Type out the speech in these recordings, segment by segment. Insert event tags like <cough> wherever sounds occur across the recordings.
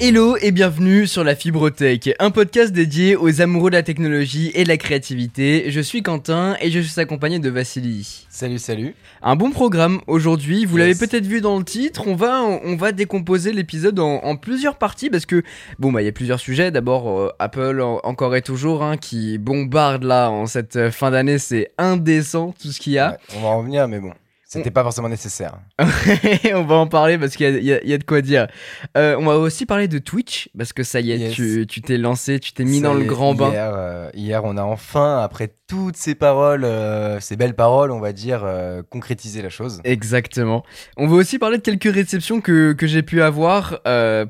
Hello et bienvenue sur la Fibrotech, un podcast dédié aux amoureux de la technologie et de la créativité. Je suis Quentin et je suis accompagné de Vassili. Salut, salut. Un bon programme aujourd'hui, vous l'avez peut-être vu dans le titre, on va, on va décomposer l'épisode en, en plusieurs parties parce que, bon bah il y a plusieurs sujets. D'abord euh, Apple en- encore et toujours hein, qui bombarde là en cette euh, fin d'année, c'est indécent tout ce qu'il y a. Ouais, on va en revenir, mais bon, c'était pas forcément nécessaire. <laughs> on va en parler parce qu'il y y a- il y a de quoi dire. Euh, on va aussi parler de Twitch parce que ça y est, Yes. tu t'es lancé, tu t'es mis dans le grand bain. Hier, euh, hier, on a enfin, après toutes ces paroles, euh, ces belles paroles, on va dire, euh, concrétisé la chose. Exactement. On va aussi parler de quelques réceptions que, que j'ai pu avoir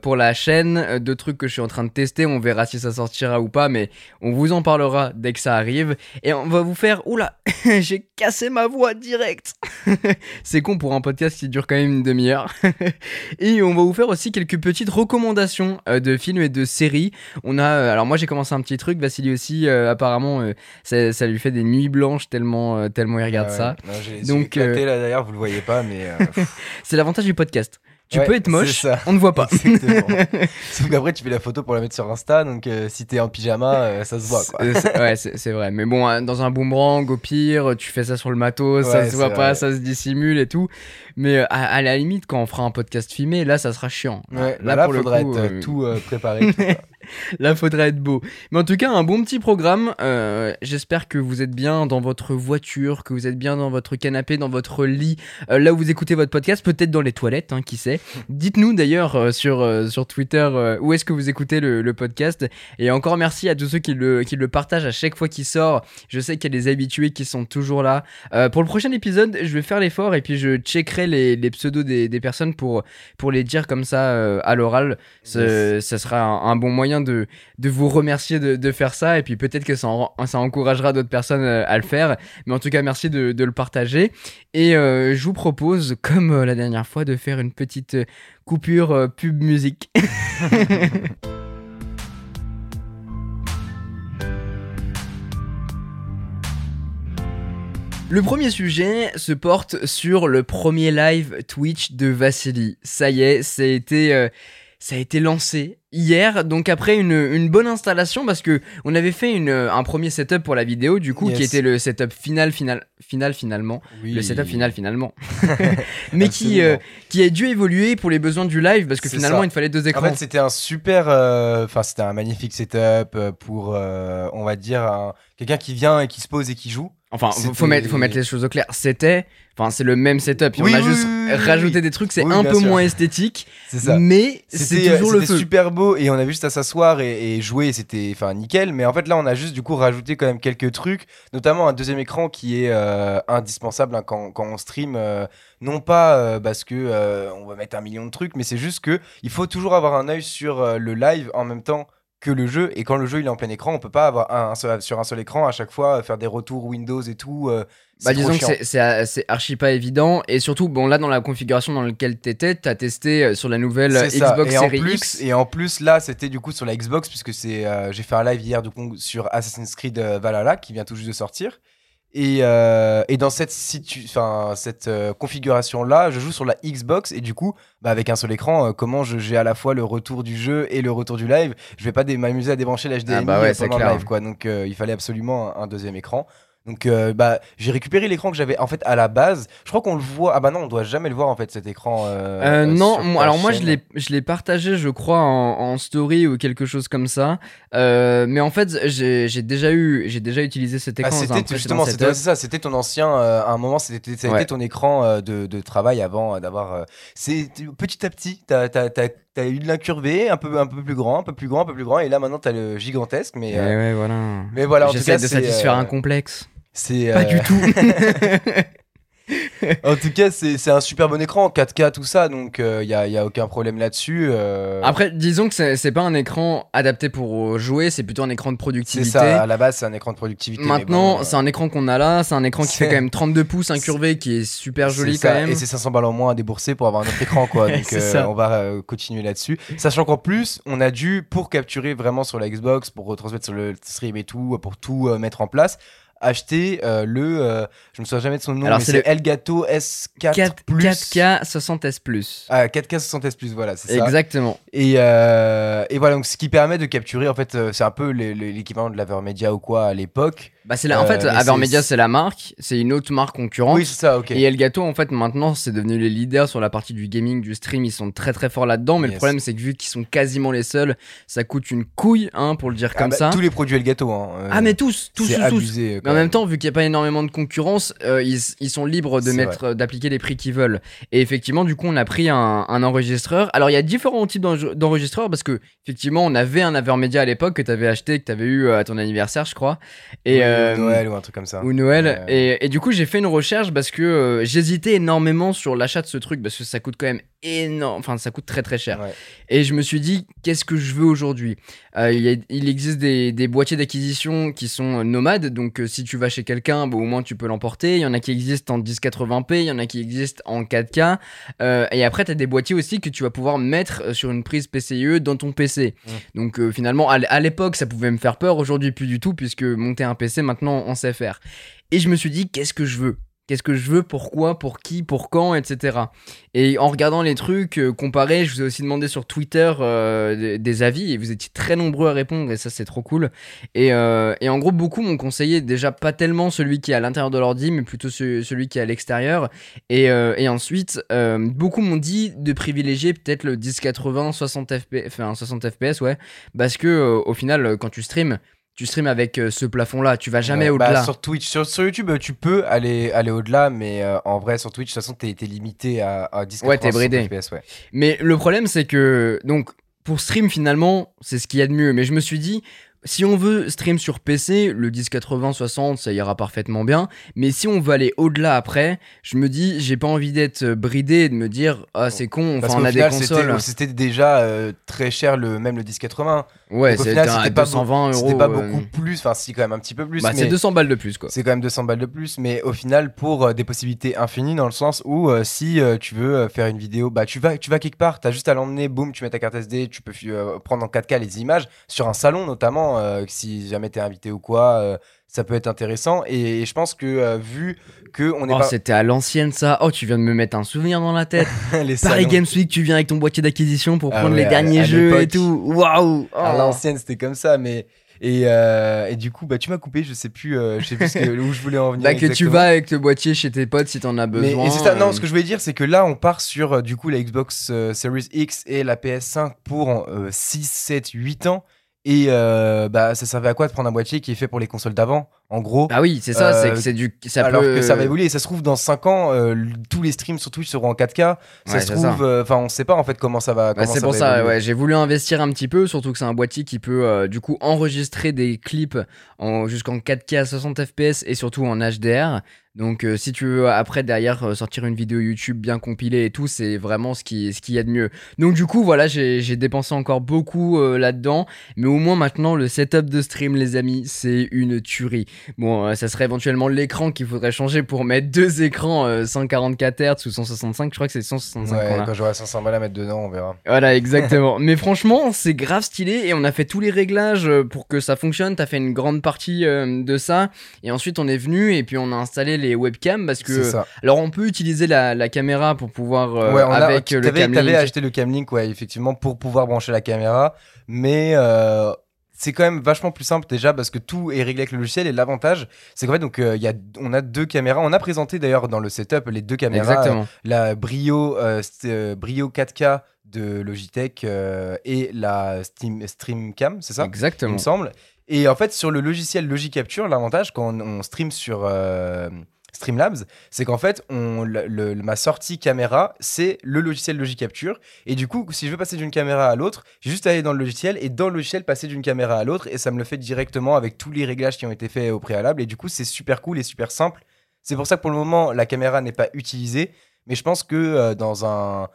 pour la chaîne, de trucs que je suis en train de tester. On verra si ça sortira ou pas, mais on vous en parlera dès que ça arrive. Et on va vous faire. Oula, <laughs> j'ai cassé ma voix direct. <laughs> <laughs> C'est con pour un podcast qui dure quand même une demi-heure. <laughs> et on va vous faire aussi quelques petites recommandations euh, de films et de séries. On a. euh, alors moi j'ai commencé un petit truc, Vassili aussi. euh, apparemment, euh, ça, ça lui fait des nuits blanches tellement, euh, tellement il regarde Ah ouais. ça. Non, j'ai les Donc, là d'ailleurs, vous le voyez pas, mais. <laughs> C'est l'avantage du podcast. Tu Ouais, peux être moche, on ne voit pas. <laughs> <laughs> Sauf qu'après, tu fais la photo pour la mettre sur Insta, donc euh, si t'es en pyjama, euh, ça se voit quoi. Ouais, c'est vrai. Mais bon, hein, dans un boomerang, au pire, tu fais ça sur le matos, ça se voit pas, vrai. ça se dissimule et tout. Mais euh, à, à la limite, quand on fera un podcast filmé, là, ça sera chiant. Ouais, là, là, là pour le faudra coup, être euh, euh, tout euh, <laughs> préparé. tout. Là, faudrait être beau. Mais en tout cas, un bon petit programme. Euh, J'espère que vous êtes bien dans votre voiture, que vous êtes bien dans votre canapé, dans votre lit, là où vous écoutez votre podcast, peut-être dans les toilettes, hein, qui sait. Dites-nous d'ailleurs sur, sur Twitter où est-ce que vous écoutez le, le podcast. Et encore merci à tous ceux qui le, qui le partagent à chaque fois qu'il sort. Je sais qu'il y a des habitués qui sont toujours là. Pour le prochain épisode, je vais faire l'effort et puis je checkerai les, les pseudos des, des personnes pour, pour les dire comme ça euh, à l'oral. Ce- Ça sera un, un bon moyen de, de vous remercier de, de faire ça et puis peut-être que ça, en- ça encouragera d'autres personnes euh, à le faire. Mais en tout cas, merci de, de le partager. Et euh, je vous propose, comme la dernière fois, de faire une petite coupure pub musique. <laughs> Le premier sujet se porte sur le premier live Twitch de Vassili. Ça y est, ça a été, euh, ça a été lancé hier. Donc après une, une bonne installation parce que on avait fait une, un premier setup pour la vidéo du coup qui était le setup final final final finalement. Oui. Le setup final finalement. <laughs> <laughs> Mais qui, euh, qui a dû évoluer pour les besoins du live parce que finalement ça. il fallait deux En écrans. fait, c'était un super, euh, enfin, c'était un magnifique setup euh, pour, euh, on va dire, un- quelqu'un qui vient et qui se pose et qui joue. Enfin, faut, mettre, faut mettre les choses au clair. C'était, enfin, c'est le même setup. Oui, on a oui, juste oui, rajouté des trucs, c'est un peu sûr. moins esthétique, C'est ça. mais c'est toujours le c'était feu. super beau et on avait juste à s'asseoir et, et jouer, c'était enfin nickel. Mais en fait là, on a juste du coup rajouté quand même quelques trucs, notamment un deuxième écran qui est euh, indispensable hein, quand, quand on stream. euh, non pas euh, parce que euh, on va mettre un million de trucs, mais c'est juste que il faut toujours avoir un œil sur euh, le live en même temps que le jeu. Et quand le jeu il est en plein écran, on peut pas avoir un, un seul- sur un seul écran à chaque fois euh, faire des retours Windows et tout. euh, Bah disons que c'est- euh, c'est archi pas évident et surtout bon là dans la configuration dans laquelle t'étais t'as testé sur la nouvelle. Xbox Series plus, X Et en plus, là, c'était du coup sur la Xbox, puisque c'est, euh, j'ai fait un live hier du coup, sur Assassin's Creed Valhalla, qui vient tout juste de sortir. Et, euh, et dans cette, cette euh, configuration-là, je joue sur la Xbox, et du coup, bah, avec un seul écran, euh, comment je- j'ai à la fois le retour du jeu et le retour du live? Je vais pas m'amuser à débrancher l'HDMI Ah bah ouais, pendant le live, quoi. Donc, euh, il fallait absolument un, un deuxième écran. Donc, euh, bah, j'ai récupéré l'écran que j'avais en fait à la base. Je crois qu'on le voit. Ah bah non, on doit jamais le voir en fait cet écran. euh, Euh, euh, non, moi- alors moi je l'ai, je l'ai partagé, je crois, en, en story ou quelque chose comme ça. Mais en fait, j'ai, déjà eu, j'ai déjà utilisé cet Ah, écran un c'était justement, c'était ça, c'était ton ancien. à un moment, c'était, ça a Ouais. été ton écran de, de travail avant d'avoir. c'est petit à petit, t'as, t'as, t'as, t'as eu de l'incurvé, un peu, un peu plus grand, un peu plus grand, un peu plus grand, et là maintenant t'as le gigantesque. Mais, Eh euh, ouais, voilà. mais voilà, J'essaie de satisfaire euh, un complexe. C'est Pas euh, du tout. <laughs> En tout cas, c'est, c'est un super bon écran, 4K, tout ça, donc il y, a, y a aucun problème là-dessus. euh, Après, disons que c'est, c'est pas un écran adapté pour jouer, c'est plutôt un écran de c'est productivité. ça, à la base, c'est un écran de productivité. mais Maintenant, bon, euh, c'est un écran qu'on a là, c'est un écran qui fait c'est- quand même 32 pouces incurvé qui est super joli C'est quand ça, même. Et c'est 500 balles en moins à débourser pour avoir un autre écran, quoi. <laughs> Donc, C'est euh, ça. on va euh, continuer là-dessus. Sachant qu'en plus, on a dû, pour capturer vraiment sur la Xbox, pour retransmettre sur le stream et tout, pour tout euh, mettre en place, acheter euh, le. euh, je me souviens jamais de son nom, Alors, mais c'est le Elgato S4 4, Plus. 4K 60S Plus. Ah, 4K 60S Plus, voilà, c'est ça. Exactement. Et, euh, et voilà, donc ce qui permet de capturer, en fait, euh, c'est un peu l'équivalent de l'Avermedia ou quoi à l'époque. Bah c'est la... En Euh, fait, Avermedia c'est- la marque, c'est une autre marque concurrente. Oui, c'est ça, ok. Et Elgato, en fait, maintenant, c'est devenu les leaders sur la partie du gaming, du stream. Ils sont très très forts là-dedans. Mais le problème, c'est que vu qu'ils sont quasiment les seuls, ça coûte une couille, hein, pour le dire Ah comme bah, ça. Tous les produits Elgato. Hein, euh, Ah, mais tous, tous, tous, tous. abusé. euh, Mais en même temps, vu qu'il n'y a pas énormément de concurrence, euh, ils, ils sont libres de mettre, d'appliquer les prix qu'ils veulent. Et effectivement, du coup, on a pris un, un enregistreur. Alors, il y a différents types d'enre- d'enregistreurs parce que, effectivement, on avait un Avermedia à l'époque que tu avais acheté, que tu avais eu euh, à ton anniversaire, je crois. Et, euh, Noël ou un truc comme ça. ou Noël. Euh, Et, et du coup, j'ai fait une recherche parce que euh, j'hésitais énormément sur l'achat de ce truc parce que ça coûte quand même énorme. Enfin, ça coûte très très cher. Ouais. Et je me suis dit, qu'est-ce que je veux aujourd'hui? Euh, il, y a- il existe des, des boîtiers d'acquisition qui sont euh, nomades. Donc, euh, si tu vas chez quelqu'un, bah, au moins tu peux l'emporter. Il y en a qui existent en 1080p, il y en a qui existent en 4K. Euh, et après, tu as des boîtiers aussi que tu vas pouvoir mettre sur une prise PCIe dans ton PC. Mm. Donc, finalement, à l'époque, ça pouvait me faire peur. Aujourd'hui, plus du tout, puisque monter un PC, maintenant, on sait faire. Et je me suis dit, qu'est-ce que je veux? Qu'est-ce que je veux Pourquoi Pour qui Pour quand Etc. Et en regardant les trucs euh, comparés, je vous ai aussi demandé sur Twitter euh, des, avis et vous étiez très nombreux à répondre et ça c'est trop cool. Et, euh, et en gros, beaucoup m'ont conseillé déjà pas tellement celui qui est à l'intérieur de l'ordi, mais plutôt ce- celui qui est à l'extérieur. Et, euh, ensuite, beaucoup m'ont dit de privilégier peut-être le 1080 60 FPS, enfin 60 FPS, ouais, parce que au final, quand tu streams, tu streams avec euh, ce plafond-là, tu vas jamais Ouais, bah, au-delà. sur Twitch, sur, sur YouTube, tu peux aller, aller au-delà, mais euh, en vrai, sur Twitch, de toute façon, t'es limité à, à 10 Ouais, t'es bridé. FPS, ouais. Mais le problème, c'est que, donc, pour stream, finalement, c'est ce qu'il y a de mieux. Mais je me suis dit, si on veut stream sur PC, le 1080, 60, ça ira parfaitement bien. Mais si on veut aller au-delà après, je me dis, j'ai pas envie d'être euh, bridé et de me dire, ah, c'est con, enfin, on a des consoles. c'était- C'était déjà euh, très cher, le, même le 1080. Ouais, c'était pas 220 euros. C'était pas euh, beaucoup plus, enfin, si, quand même un petit peu plus. Bah, c'est 200 balles de plus, quoi. C'est quand même 200 balles de plus, mais au final, pour euh, des possibilités infinies, dans le sens où euh, si euh, tu veux faire une vidéo, bah tu vas, tu vas quelque part, t'as juste à l'emmener, boum, tu mets ta carte SD, tu peux euh, prendre en 4K les images, sur un salon notamment, euh, si jamais t'es invité ou quoi, euh, ça peut être intéressant. Et, je pense que euh, vu que on n'est Oh, pas c'était à l'ancienne ça. Oh, tu viens de me mettre un souvenir dans la tête. <laughs> les Paris Games Week, tu viens avec ton boîtier d'acquisition pour Ah prendre ouais, les à- derniers à jeux et tout. Waouh! à Oh. l'ancienne, c'était comme ça, mais et, euh, et du coup, bah tu m'as coupé, je sais plus, euh, je sais plus que- où je voulais en venir. Bah, que tu vas avec le boîtier chez tes potes si t'en as Mais- besoin. et non, ce que je voulais dire, c'est que là, on part sur du coup la Xbox Series X et la PS5 pour euh, 6, 7, 8 ans. Et euh, bah, ça servait à quoi de prendre un boîtier qui est fait pour les consoles d'avant, en gros Bah oui, c'est ça, c'est Euh, que c'est du. Ça alors peut... que ça va évoluer. Et ça se trouve, dans 5 ans, euh, tous les streams sur Twitch seront en 4K. Ça Ouais, se trouve, euh, enfin, on sait pas en fait comment ça va. Bah, c'est pour ça, ouais, j'ai voulu investir un petit peu, surtout que c'est un boîtier qui peut euh, du coup enregistrer des clips en, jusqu'en 4K à 60 FPS et surtout en HDR. Donc euh, si tu veux après derrière euh, sortir une vidéo YouTube bien compilée et tout, c'est vraiment ce qui ce qu'il y a de mieux. Donc du coup voilà, j'ai j'ai dépensé encore beaucoup euh, là-dedans, mais au moins maintenant le setup de stream les amis, c'est une tuerie. Bon, euh, ça serait éventuellement l'écran qu'il faudrait changer pour mettre deux écrans euh, 144 Hz ou 165, je crois que c'est 165 Ouais, a. quand j'aurai 500 balles à mettre dedans, on verra. Voilà, <laughs> exactement. Mais franchement, c'est grave stylé et on a fait tous les réglages euh, pour que ça fonctionne. T'as fait une grande partie euh, de ça et ensuite on est venu et puis on a installé les webcams parce C'est que ça. alors on peut utiliser la, la caméra pour pouvoir euh, ouais, on a- avec le t'avais, Camlink. t'avais acheté le Camlink, ouais, effectivement, pour pouvoir brancher la caméra. Mais euh, c'est quand même vachement plus simple déjà parce que tout est réglé avec le logiciel. Et l'avantage, c'est qu'en fait, donc, euh, il y a, on a deux caméras. On a présenté d'ailleurs dans le setup les deux caméras. Exactement. la Brio, euh, euh, Brio 4K de Logitech euh, et la Steam, Streamcam, c'est ça? Il Exactement. me semble. Et en fait, sur le logiciel Logic Capture, l'avantage quand on, on stream sur euh, Streamlabs, c'est qu'en fait, on, ma sortie caméra, c'est le logiciel Logic Capture. Et du coup, si je veux passer d'une caméra à l'autre, j'ai juste à aller dans le logiciel et dans le logiciel passer d'une caméra à l'autre. Et ça me le fait directement avec tous les réglages qui ont été faits au préalable. Et du coup, c'est super cool et super simple. C'est pour ça que pour le moment, la caméra n'est pas utilisée. Mais je pense que euh, dans un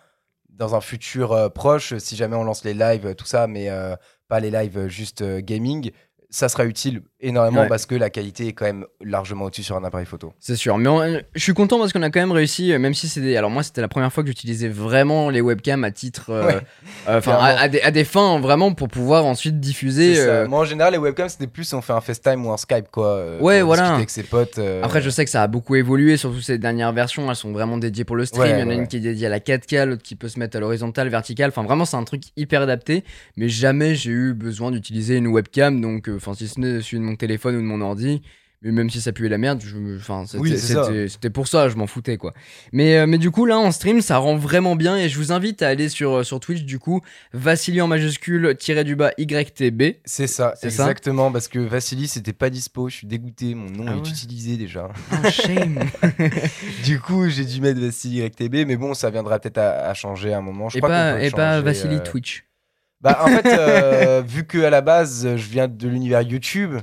dans un futur euh, proche, si jamais on lance les lives, tout ça, mais euh, pas les lives euh, juste euh, gaming, ça sera utile énormément Ouais. parce que la qualité est quand même largement au-dessus sur un appareil photo. C'est sûr, mais on- je suis content parce qu'on a quand même réussi, euh, même si c'était. Alors, moi, c'était la première fois que j'utilisais vraiment les webcams à titre. euh, Ouais, euh, Enfin, à, des, à des fins vraiment pour pouvoir ensuite diffuser. Euh, Moi en général les webcams c'était plus on fait un FaceTime ou un Skype quoi. Ouais, voilà. Avec ses potes. Après, je sais que ça a beaucoup évolué, surtout ces dernières versions, elles sont vraiment dédiées pour le stream. Ouais, Il y en a une qui est dédiée à la 4K, l'autre qui peut se mettre à l'horizontale, verticale. Enfin, vraiment, c'est un truc hyper adapté. Mais jamais j'ai eu besoin d'utiliser une webcam, donc, enfin, si ce n'est de mon téléphone ou de mon ordi. Mais même si ça puait la merde, enfin, c'était Oui, pour ça, je m'en foutais quoi. Mais, euh, mais du coup, là en stream, ça rend vraiment bien et je vous invite à aller sur, euh, sur Twitch du coup, Vassili en majuscule, tiré du bas YTB. C'est ça, exactement, parce que Vassili c'était pas dispo, je suis dégoûté, mon nom Ah est ouais. utilisé déjà. Oh, shame <laughs> du coup, j'ai dû mettre Vassili YTB, mais bon, ça viendra peut-être à, à changer à un moment. Je Et crois pas, et pas Vassili euh, Twitch. Bah, en fait, euh, <laughs> vu que à la base, je viens de l'univers YouTube,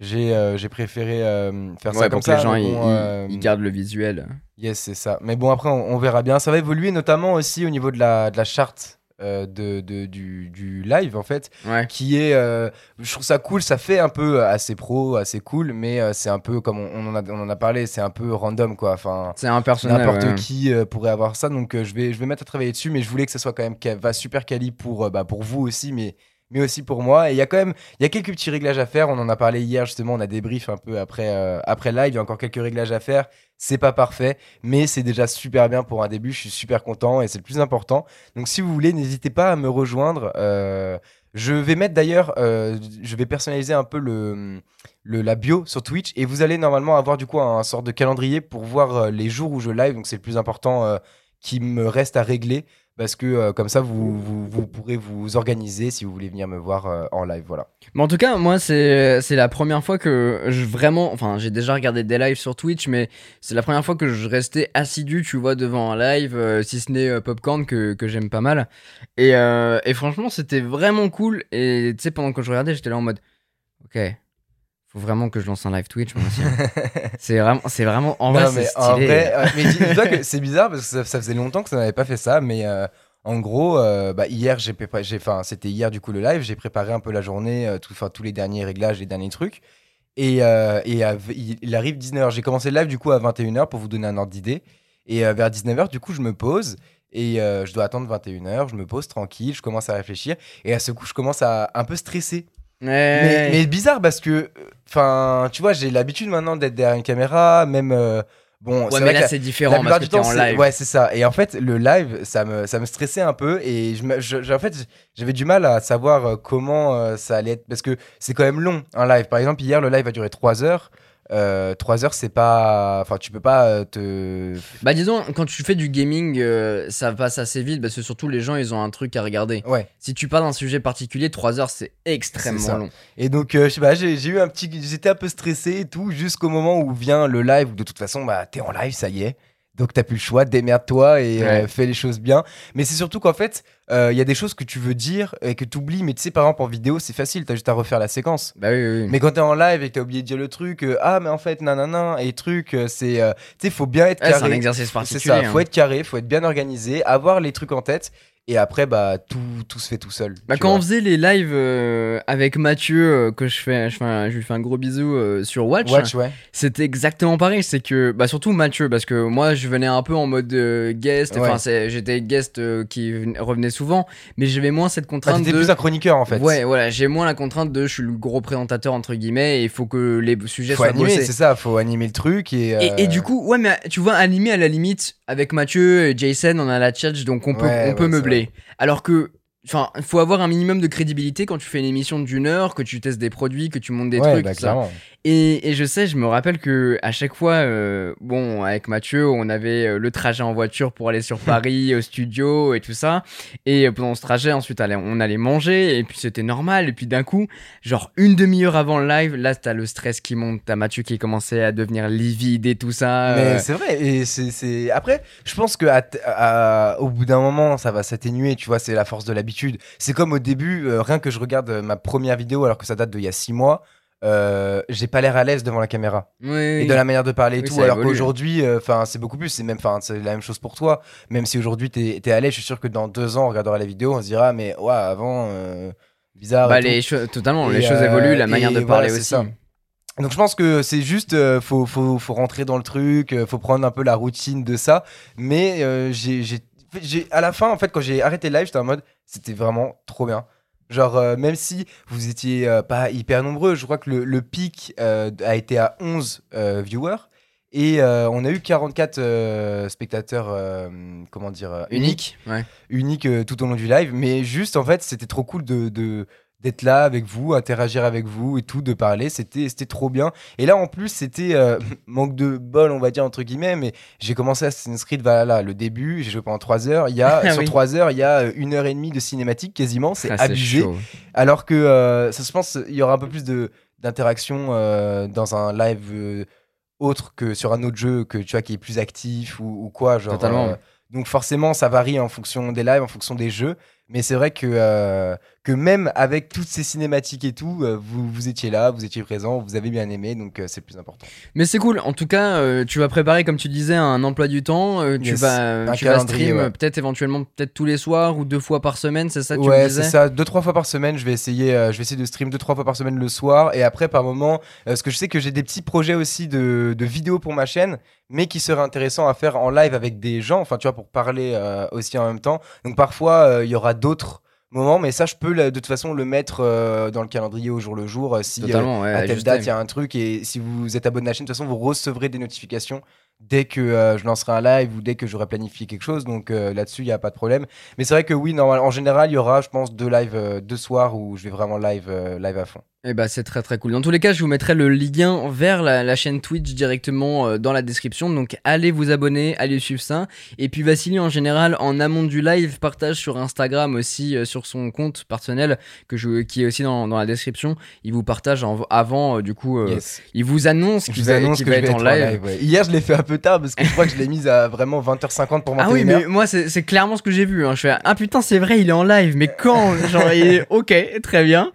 j'ai euh, préféré euh, faire Ouais, ça comme que les ça. gens mais bon, ils- euh, ils gardent le visuel. Yes, c'est ça. Mais bon, après, on, on verra bien. Ça va évoluer, notamment aussi au niveau de la, de la charte euh, de, de- du, du live, en fait, Ouais. qui est. je trouve ça cool. Ça fait un peu assez pro, assez cool, mais c'est un peu, comme on, on en a, on en a parlé, c'est un peu random, quoi. Enfin. C'est un personnage. N'importe ouais. qui pourrait avoir ça, donc je, vais, je vais mettre à travailler dessus, mais je voulais que ça soit quand même va super quali pour, bah, pour vous aussi, mais, mais aussi pour moi. Et il y a quand même y a quelques petits réglages à faire. On en a parlé hier justement, on a débrief un peu après, euh, après live. Il y a encore quelques réglages à faire. C'est pas parfait, mais c'est déjà super bien pour un début. Je suis super content et c'est le plus important. Donc si vous voulez, n'hésitez pas à me rejoindre. Euh, je vais mettre d'ailleurs, euh, je vais personnaliser un peu le, le- la bio sur Twitch et vous allez normalement avoir du coup un, sort de calendrier pour voir les jours où je live. Donc c'est le plus important qui me reste à régler parce que euh, comme ça vous, vous, pourrez vous organiser si vous voulez venir me voir euh, en live. Voilà. Mais en tout cas, moi, c'est c'est la première fois que je vraiment. Enfin, j'ai déjà regardé des lives sur Twitch, mais c'est la première fois que je restais assidu, tu vois, devant un live, euh, si ce n'est euh, Popcorn, que, que j'aime pas mal. Et, euh, et franchement, c'était vraiment cool. Et tu sais, pendant que je regardais, j'étais là en mode. Ok. Faut vraiment que je lance un live Twitch, hein. <laughs> c'est vraiment, c'est vraiment. En Non, vrai, mais c'est en stylé. vrai, mais dis-toi que c'est bizarre parce que ça, ça faisait longtemps que ça n'avait pas fait ça, mais euh, en gros, euh, bah, hier, j'ai enfin, c'était hier du coup le live, j'ai préparé un peu la journée, euh, tout, tous les derniers réglages, les derniers trucs. Et, euh, et à- il, arrive 19h. J'ai commencé le live du coup à 21h pour vous donner un ordre d'idée. Et vers 19h, du coup, je me pose et je dois attendre 21h. Je me pose tranquille, je commence à réfléchir. Et à ce coup, je commence à un peu stresser. Mais, mais bizarre parce que, enfin, tu vois, j'ai l'habitude maintenant d'être derrière une caméra, même. euh, bon, Ouais, mais là, c'est différent parce que du temps, en live. ouais, c'est ça. Et en fait, le live, ça me, ça me stressait un peu et je, me- je- je- en fait, j'avais du mal à savoir euh, comment euh, ça allait être parce que c'est quand même long un live. Par exemple, hier, le live a duré 3 heures. Euh, 3 heures, c'est pas. Enfin, tu peux pas euh, te. Bah, disons, quand tu fais du gaming, euh, ça passe assez vite parce que surtout les gens, ils ont un truc à regarder. Ouais. Si tu parles d'un sujet particulier, 3 heures, c'est extrêmement long. Et donc, euh, je sais pas, j'ai j'ai eu un petit. J'étais un peu stressé et tout, jusqu'au moment où vient le live, où de toute façon, bah, t'es en live, ça y est. Donc, t'as plus le choix, démerde-toi et euh, fais les choses bien. Mais c'est surtout qu'en fait, il y a des choses que tu veux dire et que tu oublies. Mais tu sais, par exemple, en vidéo, c'est facile, t'as juste à refaire la séquence. Bah oui, oui. oui. Mais quand t'es en live et que t'as oublié de dire le truc, euh, ah, mais en fait, nanana, et truc, euh, c'est. euh, tu sais, faut bien être Ouais, c'est un carré. exercice C'est particulier. ça, hein. faut être carré, faut être bien organisé, avoir les trucs en tête. Et après, bah, tout, tout se fait tout seul. Bah, quand vois. on faisait les lives euh, avec Mathieu, euh, que je fais, je, fais un- je lui fais un gros bisou euh, sur Watch, Watch, ouais. c'était exactement pareil. C'est que, bah, surtout Mathieu, parce que moi, je venais un peu en mode guest. Enfin, Ouais. j'étais guest qui ven- revenait souvent, mais j'avais moins cette Bah, contrainte t'étais de. plus un chroniqueur en fait. Ouais, voilà, j'ai moins la contrainte de je suis le gros présentateur entre guillemets et il faut que les sujets faut soient animer, c'est ça, faut animer le truc et. Et, et du coup, ouais, mais tu vois, animé à la limite, avec Mathieu et Jason, on a la chat, donc on peut, Ouais, on peut ouais, Alors que, enfin, il faut avoir un minimum de crédibilité quand tu fais une émission d'une heure, que tu testes des produits, que tu montes des ouais, trucs, bah, ça. Et, et je sais, je me rappelle que à chaque fois, euh, bon, avec Mathieu, on avait euh, le trajet en voiture pour aller sur <laughs> Paris, au studio et tout ça. Et euh, pendant ce trajet, ensuite, on allait manger, et puis c'était normal. Et puis d'un coup, genre une demi-heure avant le live, là, t'as le stress qui monte, t'as Mathieu qui commençait à devenir livide et tout ça. Mais euh, c'est vrai, et c'est-. Après, je pense que à t- à- au bout d'un moment, ça va s'atténuer, tu vois, c'est la force de l'habitude. C'est comme au début, euh, rien que je regarde euh, ma première vidéo alors que ça date d'il y a six mois, euh, j'ai pas l'air à l'aise devant la caméra. oui, Et oui. de la manière de parler et Oui, tout, alors qu'aujourd'hui, euh, c'est beaucoup plus, c'est même, enfin, c'est la même chose pour toi. Même si aujourd'hui t'es es à l'aise, je suis sûr que dans deux ans, on regardera la vidéo, on se dira, mais ouais, avant, euh, bizarre. Bah, les totalement, Et, les choses évoluent, la manière de parler aussi. ça. Donc je pense que c'est juste, euh, faut, faut, faut rentrer dans le truc, euh, faut prendre un peu la routine de ça. Mais euh, j'ai- à la fin, en fait, quand j'ai arrêté le live, j'étais en mode, c'était vraiment trop bien. Genre, euh, même si vous étiez euh, pas hyper nombreux, je crois que le, le pic euh, a été à 11 euh, viewers. Et on a eu 44 euh, spectateurs, comment dire, uniques Unique. Ouais. unique euh, tout au long du live. Mais juste, en fait, c'était trop cool de. de- d'être là avec vous, interagir avec vous et tout, de parler, c'était c'était trop bien. Et là en plus c'était euh, <laughs> manque de bol on va dire entre guillemets, mais j'ai commencé Assassin's Creed Valhalla, le début, j'ai joué pendant 3 heures, il y a Ah sur oui. 3 heures, il y a euh, une heure et demie de cinématique quasiment, c'est Ah, abusé. Alors que euh, ça, je pense il y aura un peu plus de d'interaction euh, dans un live autre que sur un autre jeu que tu vois qui est plus actif ou, ou quoi genre Totalement. donc forcément ça varie en fonction des lives en fonction des jeux mais c'est vrai que euh, que même avec toutes ces cinématiques et tout euh, vous vous étiez là vous étiez présent vous avez bien aimé donc euh, c'est le plus important Mais c'est cool. En tout cas, tu vas préparer, comme tu disais, un emploi du temps. tu Yes. vas, Un tu vas stream ouais. peut-être éventuellement peut-être tous les soirs ou deux fois par semaine. C'est ça que tu ouais disais c'est ça deux trois fois par semaine je vais essayer je vais essayer de stream deux trois fois par semaine le soir et après par moment parce que je sais que j'ai des petits projets aussi de, de vidéos pour ma chaîne mais qui seraient intéressants à faire en live avec des gens enfin tu vois pour parler aussi en même temps donc parfois il y aura d'autres moments mais ça je peux de toute façon le mettre euh, dans le calendrier au jour le jour euh, si euh. Ouais, à telle date, il y a un truc et si vous êtes abonné à la chaîne, de toute façon, vous recevrez des notifications dès que euh, je lancerai un live ou dès que j'aurai planifié quelque chose. Donc euh, là-dessus, il n'y a pas de problème. Mais c'est vrai que oui, normal, en général, il y aura, je pense, deux lives, deux soirs où je vais vraiment live, live à fond. Eh bah c'est très très cool. Dans tous les cas, je vous mettrai le lien vers la, la chaîne Twitch directement euh, dans la description. Donc allez vous abonner, allez suivre ça. Et puis Vassili en général, en amont du live, partage sur Instagram aussi euh, sur son compte personnel que je, qui est aussi dans, dans la description. Il vous partage en- avant, euh, du coup, Yes. il vous annonce qu'il vous va, annonce qu'il que va être en live. ouais. Hier, je l'ai fait un peu tard parce que je crois que je l'ai mise à vraiment 20h50 pour monter Ah oui, mais moi c'est c'est clairement ce que j'ai vu. hein. Je fais ah putain c'est vrai, il est en live. Mais quand? Genre il est ok, très bien.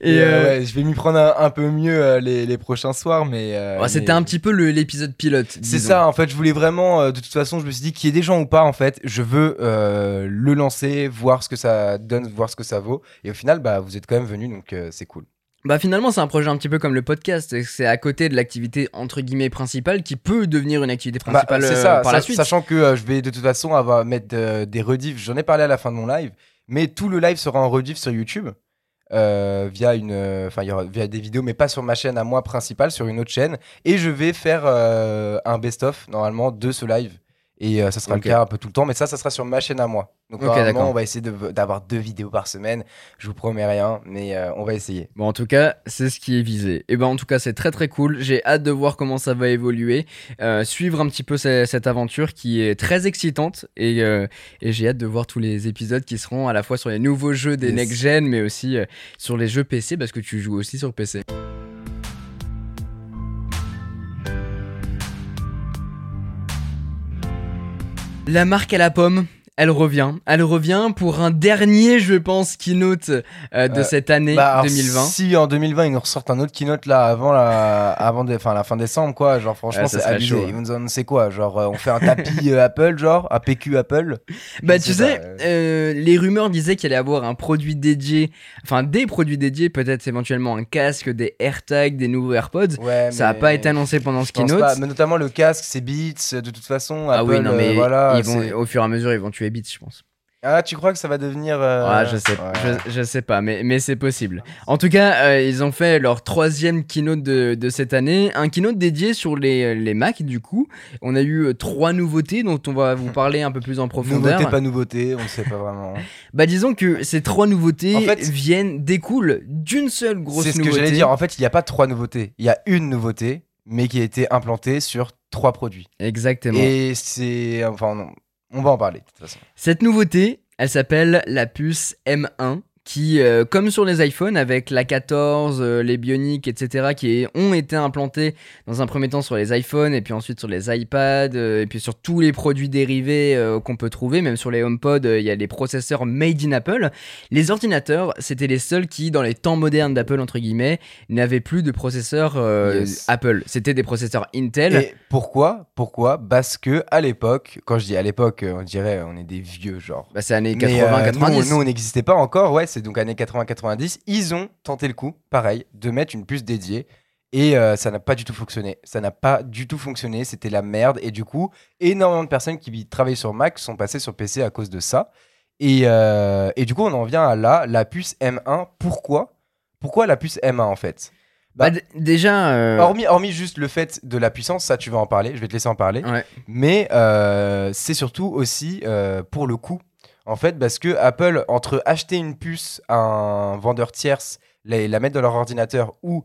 Et euh, euh, ouais, je vais m'y prendre un, un peu mieux euh, les, les prochains soirs, mais. euh, ouais, c'était mais- un petit peu l'épisode pilote. C'est ça, en fait, je voulais vraiment, de toute façon, je me suis dit qu'il y ait des gens ou pas, en fait, je veux le lancer, voir ce que ça donne, voir ce que ça vaut. Et au final, bah, vous êtes quand même venus, donc c'est cool. Bah finalement c'est un projet un petit peu comme le podcast, c'est- à côté de l'activité entre guillemets principale qui peut devenir une activité Bah, principale c'est euh, ça, par la suite. sachant que je vais de toute façon avoir mettre des rediffs. J'en ai parlé à la fin de mon live, mais tout le live sera en rediff sur YouTube. Euh, via une euh, enfin via des vidéos mais pas sur ma chaîne à moi principale sur une autre chaîne. Et je vais faire euh, un best of normalement de ce live et euh, ça sera le cas un peu tout le temps mais ça ça sera sur ma chaîne à moi donc Ok, normalement d'accord. on va essayer de- d'avoir deux vidéos par semaine je vous promets rien mais euh, on va essayer Bon en tout cas c'est ce qui est visé. Et ben en tout cas c'est très très cool, j'ai hâte de voir comment ça va évoluer, euh, suivre un petit peu ce- cette aventure qui est très excitante et, et j'ai hâte de voir tous les épisodes qui seront à la fois sur les nouveaux jeux des Yes. next-gen mais aussi sur les jeux PC parce que tu joues aussi sur PC. La marque à la pomme, elle revient. Elle revient pour un dernier, je pense, keynote euh, de Euh, cette année Bah, alors, 2020. si en 2020 ils nous ressortent un autre keynote là avant la avant de- enfin la fin décembre quoi genre franchement Ouais, c'est abusé chaud, ils nous on sait quoi genre euh, on fait un tapis <laughs> Apple genre un PQ Apple Bah tu sais pas, les rumeurs disaient qu'il allait avoir un produit dédié, enfin des produits dédiés, peut-être éventuellement un casque, des AirTags, des nouveaux AirPods. ouais Ça n'a pas été annoncé pendant ce keynote. pas. mais notamment le casque c'est Beats de toute façon ah Apple oui, non mais voilà ils vont, c'est- au fur et à mesure ils vont tuer Beats, je pense. ah tu crois que ça va devenir euh, Ah, je sais, ouais. je, je sais pas, mais, mais c'est possible. En tout cas, euh, ils ont fait leur troisième keynote de, de cette année, un keynote dédié sur les, les Mac du coup. On a eu euh, trois nouveautés dont on va vous parler un peu plus en profondeur. nouveauté pas nouveauté on ne sait pas vraiment <laughs> Bah disons que ces trois nouveautés En fait- viennent, découlent d'une seule grosse c'est ce nouveauté. que j'allais dire en fait il n'y a pas trois nouveautés il y a une nouveauté mais qui a été implantée sur trois produits Exactement. et c'est enfin non, on va en parler de toute façon. Cette nouveauté, elle s'appelle la puce M1 qui, euh, comme sur les iPhones, avec la 14, euh, les Bionic, etc., qui ont été implantés dans un premier temps sur les iPhones, et puis ensuite sur les iPads, euh, et puis sur tous les produits dérivés qu'on peut trouver, même sur les HomePod, il y a les processeurs made in Apple. Les ordinateurs, c'était les seuls qui, dans les temps modernes d'Apple, entre guillemets, n'avaient plus de processeurs Yes. Apple. C'était des processeurs Intel. Et pourquoi Pourquoi? Parce que à l'époque, quand je dis à l'époque, on dirait on est des vieux genre. Bah, c'est années Mais, euh, 80, 90. nous, nous, on n'existait pas encore, ouais, c'est donc années 80-90. Ils ont tenté le coup, pareil, de mettre une puce dédiée. Et euh, ça n'a pas du tout fonctionné. Ça n'a pas du tout fonctionné. C'était la merde. Et du coup, énormément de personnes qui travaillaient sur Mac sont passées sur PC à cause de ça. Et, euh, et du coup, on en vient à là, la puce M1. Pourquoi? Pourquoi la puce M1 en fait? Bah, d- déjà. euh, hormis, hormis juste le fait de la puissance, ça tu vas en parler, je vais te laisser en parler. ouais. Mais euh, c'est surtout aussi euh, pour le coût. En fait, parce que Apple, entre acheter une puce à un vendeur tierce, la, mettre dans leur ordinateur ou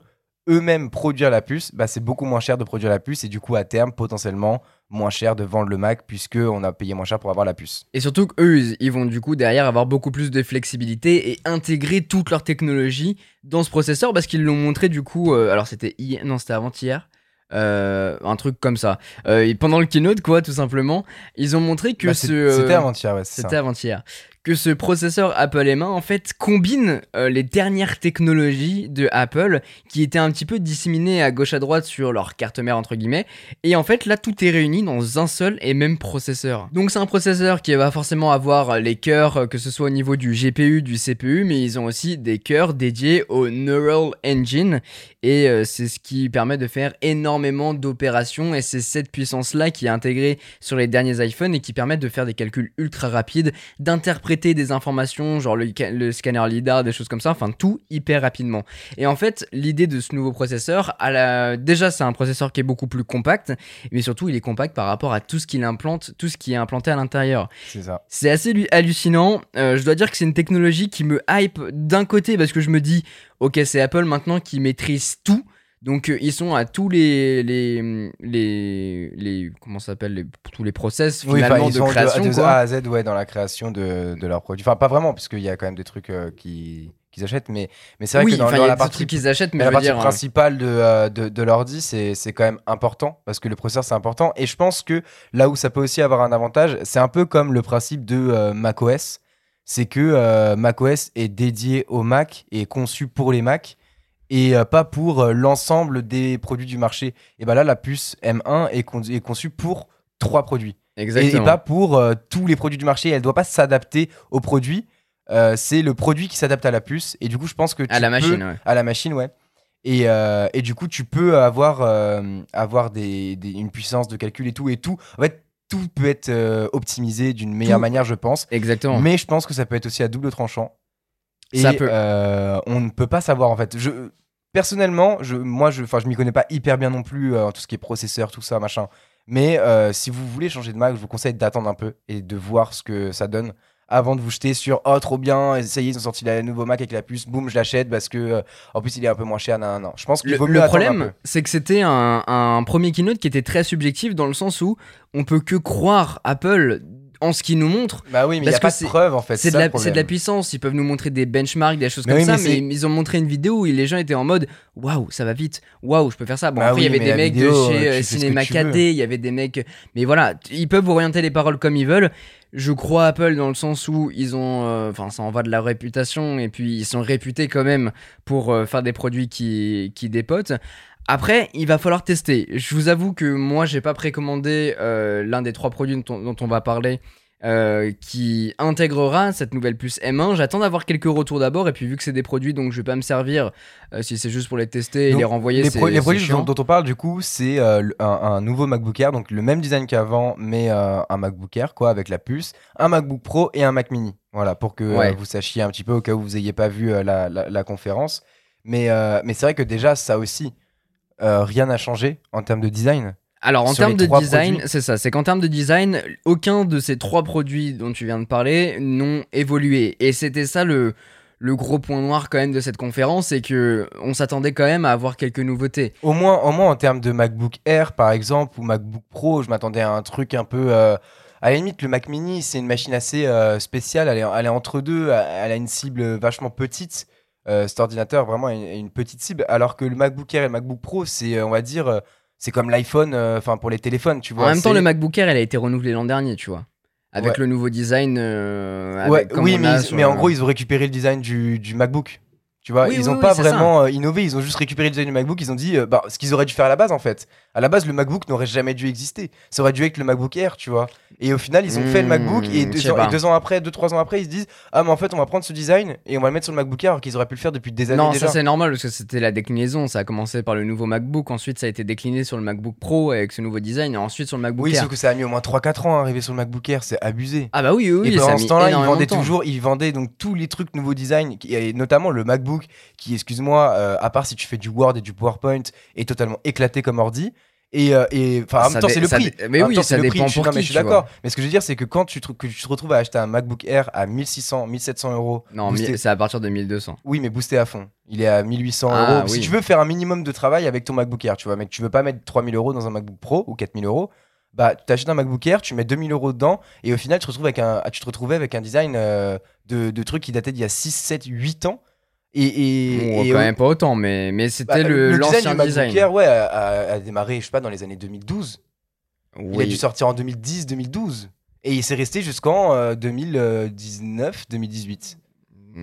eux-mêmes produire la puce, bah, c'est beaucoup moins cher de produire la puce et du coup, à terme, potentiellement, moins cher de vendre le Mac puisque on a payé moins cher pour avoir la puce. Et surtout qu'eux, ils- ils vont du coup derrière avoir beaucoup plus de flexibilité et intégrer toute leur technologie dans ce processeur parce qu'ils l'ont montré du coup. euh, alors c'était hier, non, c'était avant-hier. Euh, un truc comme ça. Euh, et pendant le keynote, quoi, tout simplement, ils ont montré que Bah, ce. euh, C'était avant-hier, ouais, C'était avant-hier. Que ce processeur Apple M1 en fait combine euh, les dernières technologies de Apple qui étaient un petit peu disséminées à gauche à droite sur leur carte mère entre guillemets. Et en fait là tout est réuni dans un seul et même processeur. Donc c'est un processeur qui va forcément avoir les cœurs euh, que ce soit au niveau du GPU, du CPU mais ils ont aussi des cœurs dédiés au Neural Engine. Et euh, c'est ce qui permet de faire énormément d'opérations. Et c'est cette puissance là qui est intégrée sur les derniers iPhones et qui permettent de faire des calculs ultra rapides, d'interpréter des informations, genre le, ca- le scanner LIDAR, des choses comme ça, enfin tout hyper rapidement. Et en fait, l'idée de ce nouveau processeur, à la... déjà c'est un processeur qui est beaucoup plus compact, mais surtout il est compact par rapport à tout ce qu'il implante, tout ce qui est implanté à l'intérieur. C'est ça. C'est assez lu- hallucinant. Euh, je dois dire que c'est une technologie qui me hype d'un côté parce que je me dis, ok, c'est Apple maintenant qui maîtrise tout. Donc euh, ils sont à tous les les les, les comment ça s'appelle les, tous les process Oui, finalement ils de sont création de, de quoi. A à Z ouais, dans la création de, de leurs produits. Enfin, pas vraiment, puisqu'il y a quand même des trucs euh, qui qu'ils achètent, mais, mais c'est vrai oui, que dans, dans il y a la des partie trucs qu'ils achètent, mais la partie dire, euh, principale de, euh, de, de l'ordi, c'est c'est quand même important parce que le processeur, c'est important. Et je pense que là où ça peut aussi avoir un avantage, c'est un peu comme le principe de macOS. C'est que macOS est dédié au Mac et conçu pour les Mac et euh, pas pour euh, l'ensemble des produits du marché. Et ben là, la puce M1 est, con- est conçue pour trois produits. Et, et exactement. pas pour euh, tous les produits du marché. Elle doit pas s'adapter aux produits. Euh, c'est le produit qui s'adapte à la puce. Et du coup, je pense que tu à la peux- machine, ouais. à la machine, ouais. Et, euh, et du coup, tu peux avoir, avoir des, des- une puissance de calcul et tout. Et tout, en fait, tout peut être optimisé d'une meilleure Tout. manière, je pense. Exactement. Mais je pense que ça peut être aussi à double tranchant. Et Ça peut. on ne peut pas savoir, en fait. Je, personnellement, je, moi, je, je m'y connais pas hyper bien non plus euh, tout ce qui est processeur, tout ça, machin. Mais euh, si vous voulez changer de Mac, je vous conseille d'attendre un peu et de voir ce que ça donne avant de vous jeter sur oh trop bien ça y est ils ont sorti le nouveau Mac avec la puce boum je l'achète parce que euh, en plus il est un peu moins cher non non je pense qu'il Le, vaut le mieux attendre un problème, c'est que c'était un, un premier keynote qui était très subjectif dans le sens où on peut que croire Apple en ce qu'il nous montre. bah oui mais il a pas c'est- de preuve en fait C'est de, la- de la puissance. Ils peuvent nous montrer des benchmarks, des choses Mais comme oui, ça, mais ils ont montré une vidéo où les gens étaient en mode waouh, ça va vite, waouh, je peux faire ça. Bon, Bah après, il oui, y avait des la mecs vidéo, de chez euh, Cinéma. 4D, il y avait des mecs. Mais voilà, ils peuvent orienter les paroles comme ils veulent. Je crois Apple dans le sens où ils ont. euh, Enfin, ça en va de leur réputation et puis ils sont réputés quand même pour euh, faire des produits qui, qui dépotent. Après, il va falloir tester. Je vous avoue que moi, j'ai pas précommandé euh, l'un des trois produits dont on, dont on va parler. euh, qui intégrera cette nouvelle puce M1. J'attends d'avoir quelques retours d'abord et puis vu que c'est des produits donc je vais pas me servir euh, si c'est juste pour les tester et Donc, les renvoyer. les, pro- produits dont, dont on parle du coup c'est euh, un, un nouveau MacBook Air donc le même design qu'avant mais un MacBook Air quoi avec la puce un MacBook Pro et un Mac Mini voilà pour que Ouais. vous sachiez un petit peu au cas où vous ayez pas vu la, la- la conférence mais mais c'est vrai que déjà ça aussi euh, rien n'a changé en termes de design Alors en termes de design, c'est ça, c'est qu'en termes de design, aucun de ces trois produits dont tu viens de parler n'ont évolué. Et c'était ça le, le gros point noir quand même de cette conférence, c'est que on s'attendait quand même à avoir quelques nouveautés. Au moins, au moins en termes de MacBook Air, par exemple, ou MacBook Pro, je m'attendais à un truc un peu. euh, à la limite, le Mac Mini, c'est une machine assez euh, spéciale. Elle est, elle est entre deux. Elle a une cible vachement petite. Euh, cet ordinateur, vraiment, une, une petite cible. Alors que le MacBook Air et le MacBook Pro, c'est, euh, on va dire, euh, c'est comme l'iPhone, enfin, pour les téléphones, tu vois. en même temps, le MacBook Air, elle a été renouvelé l'an dernier, tu vois. Avec Ouais. le nouveau design. euh, avec- oui, mais, en gros, ils ont récupéré le design du, du MacBook. Tu vois, Oui, ils oui, ont oui, pas vraiment euh, innové, ils ont juste récupéré le design du MacBook, ils ont dit euh, bah, ce qu'ils auraient dû faire à la base en fait. À la base, le MacBook n'aurait jamais dû exister. Ça aurait dû être le MacBook Air, tu vois. Et au final, ils ont fait le Hmm, MacBook et deux, ans, pas. et deux ans après, deux, trois ans après, ils se disent ah, mais en fait, on va prendre ce design et on va le mettre sur le MacBook Air alors qu'ils auraient pu le faire depuis des années Non, déjà. ça c'est normal parce que c'était la déclinaison. Ça a commencé par le nouveau MacBook, ensuite ça a été décliné sur le MacBook Pro avec ce nouveau design, et ensuite sur le MacBook oui, Air. sauf que ça a mis au moins 3-4 ans à arriver sur le MacBook Air, c'est abusé. Ah bah oui, oui, oui et pendant ce temps-là, ils vendaient toujours, ils vendaient donc tous les trucs nouveaux design, et notamment le MacBook, qui, excuse-moi, euh, à part si tu fais du Word et du PowerPoint, est totalement éclaté comme ordi. Et, euh, et enfin, en même temps, c'est le prix. mais oui, ça c'est le dépend pour qui, je suis d'accord. Mais ce que je veux dire, c'est que quand tu te, que tu te retrouves à acheter un MacBook Air à 1600, 1700 euros, Non, c'est à partir de 1200. oui, mais boosté à fond. Il est à 1800 Ah, euros. Si tu veux faire un minimum de travail avec ton MacBook Air, tu vois, mais tu veux pas mettre 3000 euros dans un MacBook Pro ou 4000 euros, bah, tu achètes un MacBook Air, tu mets 2000 euros dedans, et au final, tu te retrouves avec un, tu te retrouvais avec un design euh, de, de trucs qui datait d'il y a 6, 7, 8 ans. Et, et, Bon, et quand au- même pas autant, mais, mais bah, c'était le, design l'ancien design. Air, ouais, a, a- a démarré, je sais pas, dans les années 2012. Il a dû sortir en 2010, 2012. Et il s'est resté jusqu'en euh, 2019, 2018.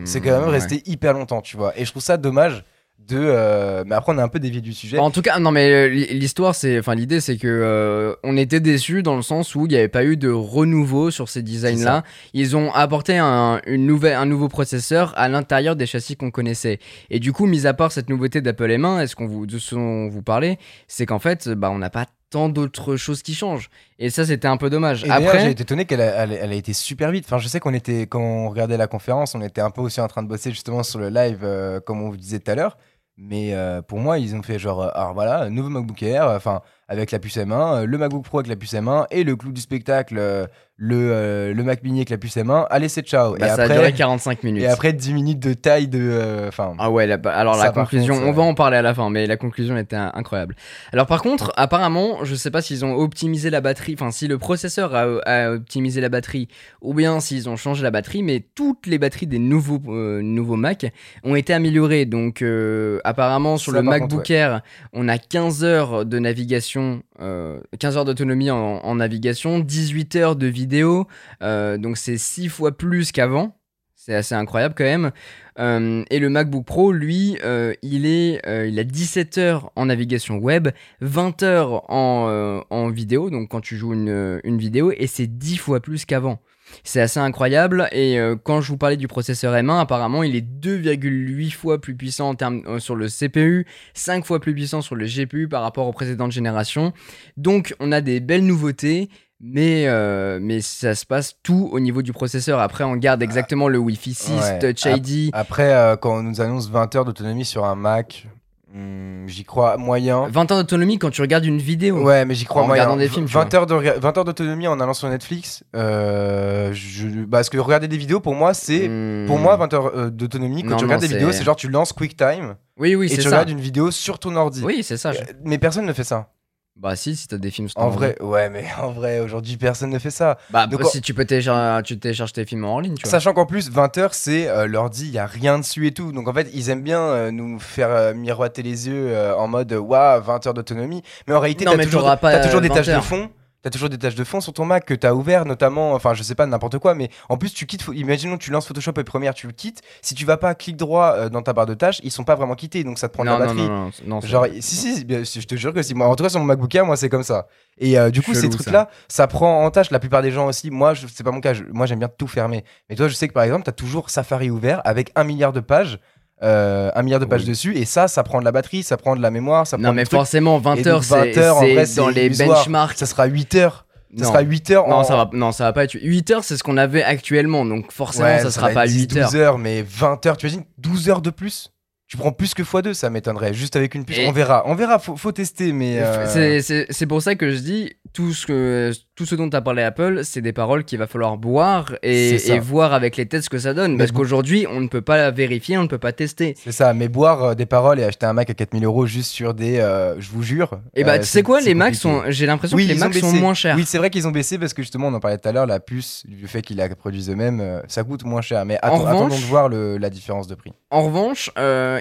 C'est quand même ouais. resté hyper longtemps, tu vois. Et je trouve ça dommage de. euh, Mais après, on a un peu dévié du sujet. En tout cas, non, mais euh, l'histoire, c'est, enfin, l'idée, c'est que euh, on était déçus dans le sens où il n'y avait pas eu de renouveau sur ces designs-là. Ils ont apporté un, une nouvelle, un nouveau processeur à l'intérieur des châssis qu'on connaissait. Et du coup, mis à part cette nouveauté d'Apple M1, est-ce qu'on vous, de ce dont vous parlez, c'est qu'en fait, bah, on n'a pas tant d'autres choses qui changent. Et ça, c'était un peu dommage. Et Après, j'ai été étonné qu'elle a, elle, elle a été super vite. Enfin, je sais qu'on était, quand on regardait la conférence, on était un peu aussi en train de bosser justement sur le live, euh, comme on vous disait tout à l'heure. Mais euh, pour moi, ils ont fait genre, euh, alors voilà, nouveau MacBook Air, enfin, avec la puce M1, euh, le MacBook Pro avec la puce M1 et le clou du spectacle, euh, le, euh, le Mac Mini avec la puce M1. Allez, c'est ciao. bah, et, ça a après, duré 45 minutes. et après 10 minutes de taille de. Enfin. Ah ouais, bah, alors la conclusion, contre, on va en parler à la fin, mais la conclusion était incroyable. Alors par contre, apparemment, je sais pas s'ils ont optimisé la batterie, enfin si le processeur a, a optimisé la batterie, ou bien s'ils ont changé la batterie, mais toutes les batteries des nouveaux, euh, nouveaux Mac ont été améliorées. Donc euh, apparemment sur Ça, le MacBook contre, Air, on a 15 heures de navigation, euh, 15 heures d'autonomie en, navigation, 18 heures de vidéo, euh, donc c'est 6 fois plus qu'avant. C'est assez incroyable quand même. Euh, et le MacBook Pro, lui, euh, il, est, euh, il a 17 heures en navigation web, 20 heures en, euh, en vidéo, donc quand tu joues une, une vidéo, et c'est 10 fois plus qu'avant. C'est assez incroyable. Et euh, quand je vous parlais du processeur M1, apparemment, il est 2,8 fois plus puissant en termes, euh, sur le CPU, 5 fois plus puissant sur le GPU par rapport aux précédentes générations. Donc, on a des belles nouveautés. Mais, euh, mais ça se passe tout au niveau du processeur. Après, on garde exactement le Wi-Fi 6, Ouais. Touch ID. Après, quand on nous annonce 20 heures d'autonomie sur un Mac, hmm, j'y crois moyen. 20 ans d'autonomie quand tu regardes une vidéo. Ouais, mais j'y crois En moyen. regardant des films, tu 20 heures, de rega- 20 heures d'autonomie en allant sur Netflix. Euh, je... parce que regarder des vidéos, pour moi, c'est. Hmm. Pour moi, 20 heures euh, d'autonomie, quand Non, tu regardes non, des vidéos, c'est- genre tu lances QuickTime Oui, oui, et tu ça. regardes une vidéo sur ton ordi. Oui, c'est ça. je- Euh, Mais personne ne fait ça. Bah, si, si t'as des films En ordi. vrai, ouais, mais en vrai, aujourd'hui, personne ne fait ça. Bah, Donc, bah, si tu peux télécharger, tu télécharges tes films en ligne, tu vois. Sachant qu'en plus, 20 heures, c'est euh, l'ordi, il y a rien dessus et tout. Donc en fait, ils aiment bien euh, nous faire euh, miroiter les yeux euh, en mode waouh, 20 heures d'autonomie. Mais en réalité, t'as toujours, pas, toujours euh, des 20 tâches de fond. T'as toujours des tâches de fond sur ton Mac que t'as ouvert, notamment, enfin je sais pas, n'importe quoi, mais en plus tu quittes, imaginons tu lances Photoshop et Premiere, tu le quittes, si tu vas pas clic droit euh, dans ta barre de tâches, ils sont pas vraiment quittés, donc ça te prend de la batterie. non, non, non, c'est Genre, si, si, je te jure que si. Moi, en tout cas, sur mon MacBook Air, moi, c'est comme ça. Et euh, du coup, Chelou, ces trucs-là, ça. prend en tâche la plupart des gens aussi. Moi, je- c'est pas mon cas. je- moi, j'aime bien tout fermer. Mais toi, je sais que par exemple, t'as toujours Safari ouvert avec un milliard de pages. Euh, un milliard de pages Oui. dessus. Et ça, ça prend de la batterie, ça prend de la mémoire, ça Non, prend mais du truc. forcément, 20 Et heures, donc, 20 c'est dans les illusoire. benchmarks. Ça sera 8 heures. Ça Non. sera 8 heures Non, en. ça va, non, ça va pas être 8 heures, c'est ce qu'on avait actuellement, donc forcément, Ouais, ça sera va pas être 10, 8 heures. 12 heures, mais 20 heures. Tu imagines 12 heures de plus Tu prends plus que x2, ça m'étonnerait. Juste avec une puce. Et- On verra. On verra. Faut, faut tester, mais. euh, C'est- pour ça que je dis tout ce, que, tout ce dont tu as parlé Apple, c'est des paroles qu'il va falloir boire et, voir avec les tests ce que ça donne. Mais Parce qu'aujourd'hui, on ne peut pas vérifier, on ne peut pas tester. C'est ça, mais boire euh, des paroles et acheter un Mac à 4000 euros juste sur des. euh, je vous jure. Et bah, euh, tu c'est- sais quoi, les Macs sont. J'ai l'impression Oui, que les Macs sont moins chers. Oui, c'est vrai qu'ils ont baissé parce que justement, on en parlait tout à l'heure, la puce, du fait qu'ils la produisent eux-mêmes, ça coûte moins cher. Mais En attends- revanche- attendons de voir le- la différence de prix. En revanche,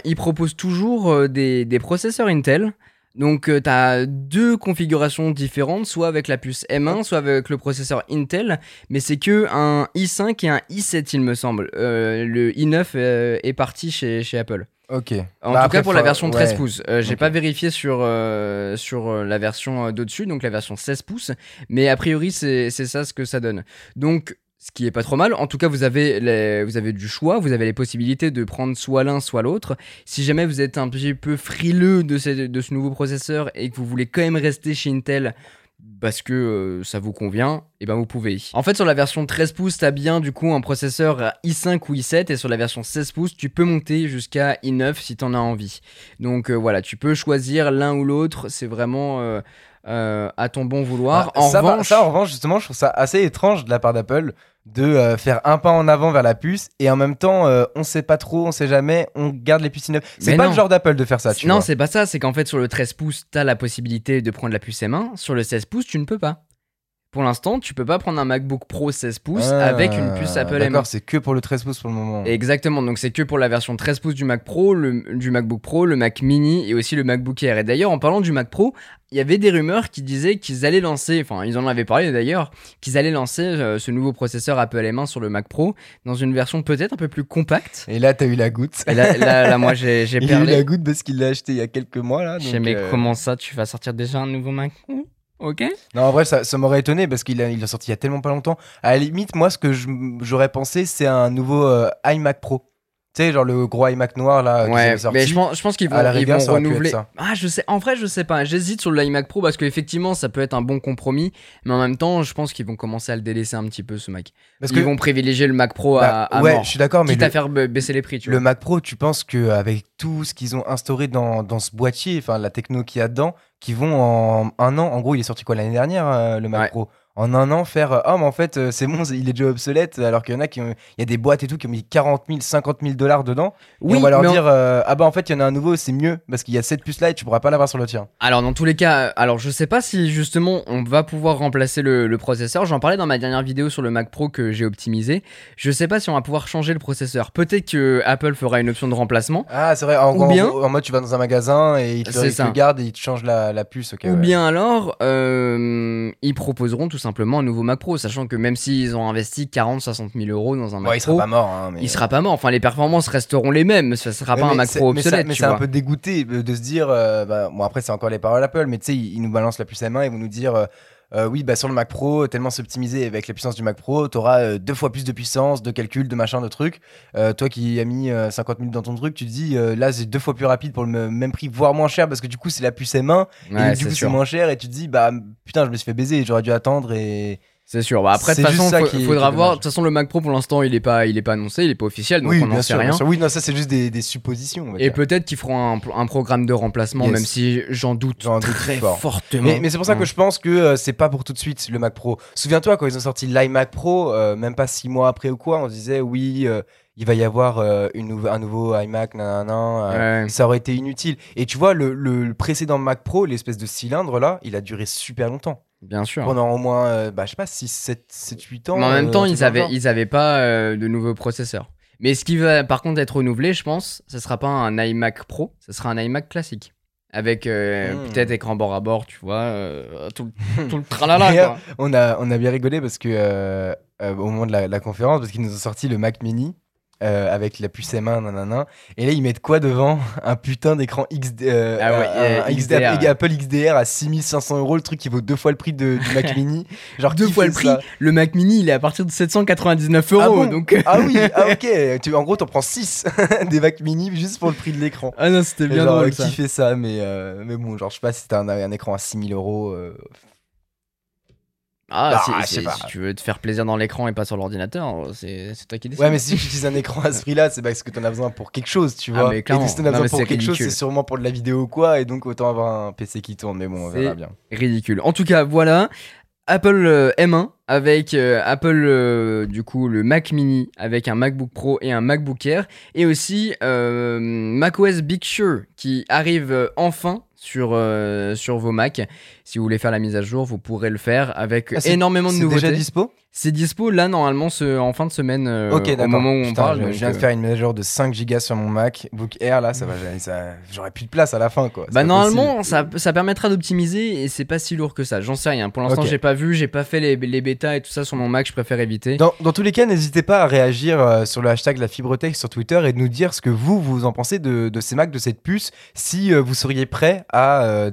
ils proposent toujours euh, des, des processeurs Intel Donc tu as deux configurations différentes, soit avec la puce M1, soit avec le processeur Intel, mais c'est que un i5 et un i7 il me semble. Euh, le i9 euh, est parti chez, chez Apple. Ok. En Bah, tout cas pour la version 13 ouais. pouces. Euh, J'ai pas vérifié sur, euh, sur euh, la version euh, d'au-dessus, donc la version 16 pouces, mais a priori c'est c'est ça ce que ça donne. Donc ce qui est pas trop mal. En tout cas, vous avez, vous avez du choix, vous avez les possibilités de prendre soit l'un, soit l'autre. Si jamais vous êtes un petit peu frileux de ce, nouveau processeur et que vous voulez quand même rester chez Intel parce que euh, ça vous convient, et ben vous pouvez. En fait, sur la version 13 pouces, t'as bien du coup un processeur i5 ou i7, et sur la version 16 pouces, tu peux monter jusqu'à i9 si t'en as envie. Donc euh, voilà, tu peux choisir l'un ou l'autre, c'est vraiment euh, euh, à ton bon vouloir. Ah, en ça, revanche, ça, en revanche, justement, je trouve ça assez étrange de la part d'Apple de euh, faire un pas en avant vers la puce et en même temps, euh, on sait pas trop, on sait jamais, on garde les puces i9. C'est pas non. le genre d'Apple de faire ça, tu non, c'est pas ça, c'est qu'en fait sur le 13 pouces, t'as la possibilité de prendre la puce M1, sur le 16 pouces, tu ne peux pas. Pour l'instant, tu peux pas prendre un MacBook Pro 16 pouces Ah, avec une puce Apple M1. D'accord, c'est que pour le 13 pouces pour le moment. Exactement, donc c'est que pour la version 13 pouces du Mac Pro, le, du MacBook Pro, le Mac Mini et aussi le MacBook Air. Et d'ailleurs, en parlant du Mac Pro, il y avait des rumeurs qui disaient qu'ils allaient lancer, enfin ils en avaient parlé d'ailleurs, qu'ils allaient lancer euh, ce nouveau processeur Apple M1 sur le Mac Pro dans une version peut-être un peu plus compacte. Et là, t'as eu la goutte. Et là, là, là, moi j'ai <laughs> a eu la goutte parce qu'il l'a acheté il y a quelques mois là. Je donc, sais, mais euh, comment ça, tu vas sortir déjà un nouveau Mac Ok Non, en vrai, ça, ça m'aurait étonné parce qu'il a, il a sorti il y a tellement pas longtemps. À la limite, moi, ce que je- j'aurais pensé, c'est un nouveau euh, iMac Pro. Tu sais, genre le gros iMac noir là. qu'ils Ouais, avaient sorti. mais je pense, je pense qu'ils vont, À la ils rigueur, vont ça aurait pu être renouveler. ça. Ah, je sais. En vrai, je sais pas. J'hésite sur le iMac Pro parce qu'effectivement, ça peut être un bon compromis, mais en même temps, je pense qu'ils vont commencer à le délaisser un petit peu ce Mac. Parce Ils que, vont privilégier le Mac Pro bah, à, à ouais, mort. je suis d'accord, mais Quitte le, à faire ba- baisser les prix, tu le vois. Mac Pro, tu penses qu'avec tout ce qu'ils ont instauré dans, dans ce boîtier, enfin la techno qu'il y a dedans, qui vont en un an, en gros, il est sorti quoi l'année dernière, euh, le Mac Ouais. Pro? En un an, faire euh, Ah, mais en fait, euh, c'est bon, il est déjà obsolète, alors qu'il y en a qui ont. Il y a des boîtes et tout qui ont mis 40 000, 50 000 dollars dedans. et on va leur dire euh, Ah, bah en fait, il y en a un nouveau, c'est mieux, parce qu'il y a cette puce là et tu pourras pas l'avoir sur le tien. Alors dans tous les cas, alors je sais pas si justement on va pouvoir remplacer le, le processeur. J'en parlais dans ma dernière vidéo sur le Mac Pro que j'ai optimisé. Je sais pas si on va pouvoir changer le processeur. Peut-être que Apple fera une option de remplacement. Ah, c'est vrai, en, Ou en- bien- en mode tu vas dans un magasin et ils te, ils te gardent et ils te changent la, la puce. ok, Ou ouais. bien alors, euh, ils proposeront tout simplement un nouveau Mac Pro, sachant que même s'ils ont investi 40-60 000 euros dans un Mac Ouais, il Pro, sera pas mort. hein, mais... il sera pas mort. Enfin, les performances resteront les mêmes. Ce sera pas un Mac Pro mais ça- obsolète, Mais c'est un peu dégoûté euh, de se dire, euh, bah, bon après c'est encore les paroles Apple, mais tu sais, ils, ils nous balancent la puce M1 et vont nous dire, euh, euh, oui, bah sur le Mac Pro, tellement c'est optimisé avec la puissance du Mac Pro, t'auras euh, deux fois plus de puissance, de calcul, de machin, de trucs. Euh, toi qui as mis euh, 50 minutes dans ton truc, tu te dis, euh, là c'est deux fois plus rapide pour le même prix, voire moins cher, parce que du coup c'est la puce M1, et du coup c'est moins cher, et tu te dis, bah putain, je me suis fait baiser, j'aurais dû attendre et... C'est sûr. Bah, après, de toute façon, est- faudra voir. De toute façon, le Mac Pro pour l'instant, il est pas, il est pas annoncé, il est pas officiel, donc oui, on n'en sait rien. bien sûr. Oui, non, ça c'est juste des, des suppositions. Et peut-être qu'ils feront un, un programme de remplacement, Yes. même si j'en doute très fort. fortement. Mais, mais c'est pour ça que je pense que euh, c'est pas pour tout de suite le Mac Pro. Souviens-toi quand ils ont sorti l'iMac Pro, euh, même pas six mois après ou quoi, on disait oui, euh, il va y avoir euh, une un nouveau iMac, nanana, euh, Ouais. ça aurait été inutile. Et tu vois, le précédent Mac Pro, l'espèce de cylindre là, il a duré super longtemps. Bien sûr. Pendant au moins, euh, bah, je sais pas, 6, 7, 7 8 ans. Mais en même euh, temps, ils avaient, ils avaient pas euh, de nouveaux processeurs. Mais ce qui va par contre être renouvelé, je pense, ce sera pas un iMac Pro, ce sera un iMac classique. Avec euh, Hmm. peut-être écran bord à bord, tu vois, tout, le- <laughs> tout le tralala quoi. on a, on a bien rigolé parce que au moment de la, la conférence, parce qu'ils nous ont sorti le Mac Mini euh, avec la puce M1, nanana. Et là, ils mettent quoi devant <laughs> Un putain d'écran XD, euh, Ah ouais, un- euh, un XDR, XDR, Apple XDR à 6500 euros, le truc qui vaut deux fois le prix de, du Mac <laughs> Mini. Genre Deux fois le prix. Le Mac Mini, il est à partir de 799 euros. Ah bon donc... Ah oui, ah ok. <laughs> Tu, en gros, t'en prends 6 des Mac Mini juste pour le prix de l'écran. Ah non, c'était bien genre, drôle qui ça. fait ça mais, euh, mais bon, genre, je sais pas si c'était un, un écran à 6000 euros. Ah, si, tu veux te faire plaisir dans l'écran et pas sur l'ordinateur, c'est toi qui décides. Ouais, mais si tu utilises un écran à ce prix-là, c'est parce que t'en as besoin pour quelque chose, tu Ah, vois. mais et clairement. si t'en as Non, besoin pour c'est quelque chose, c'est sûrement pour de la vidéo ou quoi, et donc autant avoir un PC qui tourne, mais bon, on verra bien. ridicule. En tout cas, voilà. Apple euh, M1 avec euh, Apple euh, du coup le Mac Mini avec un MacBook Pro et un MacBook Air et aussi euh, macOS Big Sur qui arrive enfin sur, euh, sur vos Mac. Si vous voulez faire la mise à jour, vous pourrez le faire avec Ah, c'est- énormément de C'est nouveautés. déjà dispo? C'est dispo là normalement ce, en fin de semaine euh, Ok, au moment où on Putain, parle. Je, viens de euh, faire une jour de 5 gigas sur mon MacBook Air là, ça va, ça- j'aurais plus de place à la fin quoi. Bah normalement ça, ça permettra d'optimiser et c'est pas si lourd que ça. J'en sais rien. Pour l'instant Ok. j'ai pas vu, j'ai pas fait les, les bêtas et tout ça sur mon Mac. Je préfère éviter. Dans, dans tous les cas, n'hésitez pas à réagir euh, sur le hashtag la fibrotech sur Twitter et de nous dire ce que vous, vous en pensez de, de ces Macs, de cette puce, si euh, vous seriez prêt à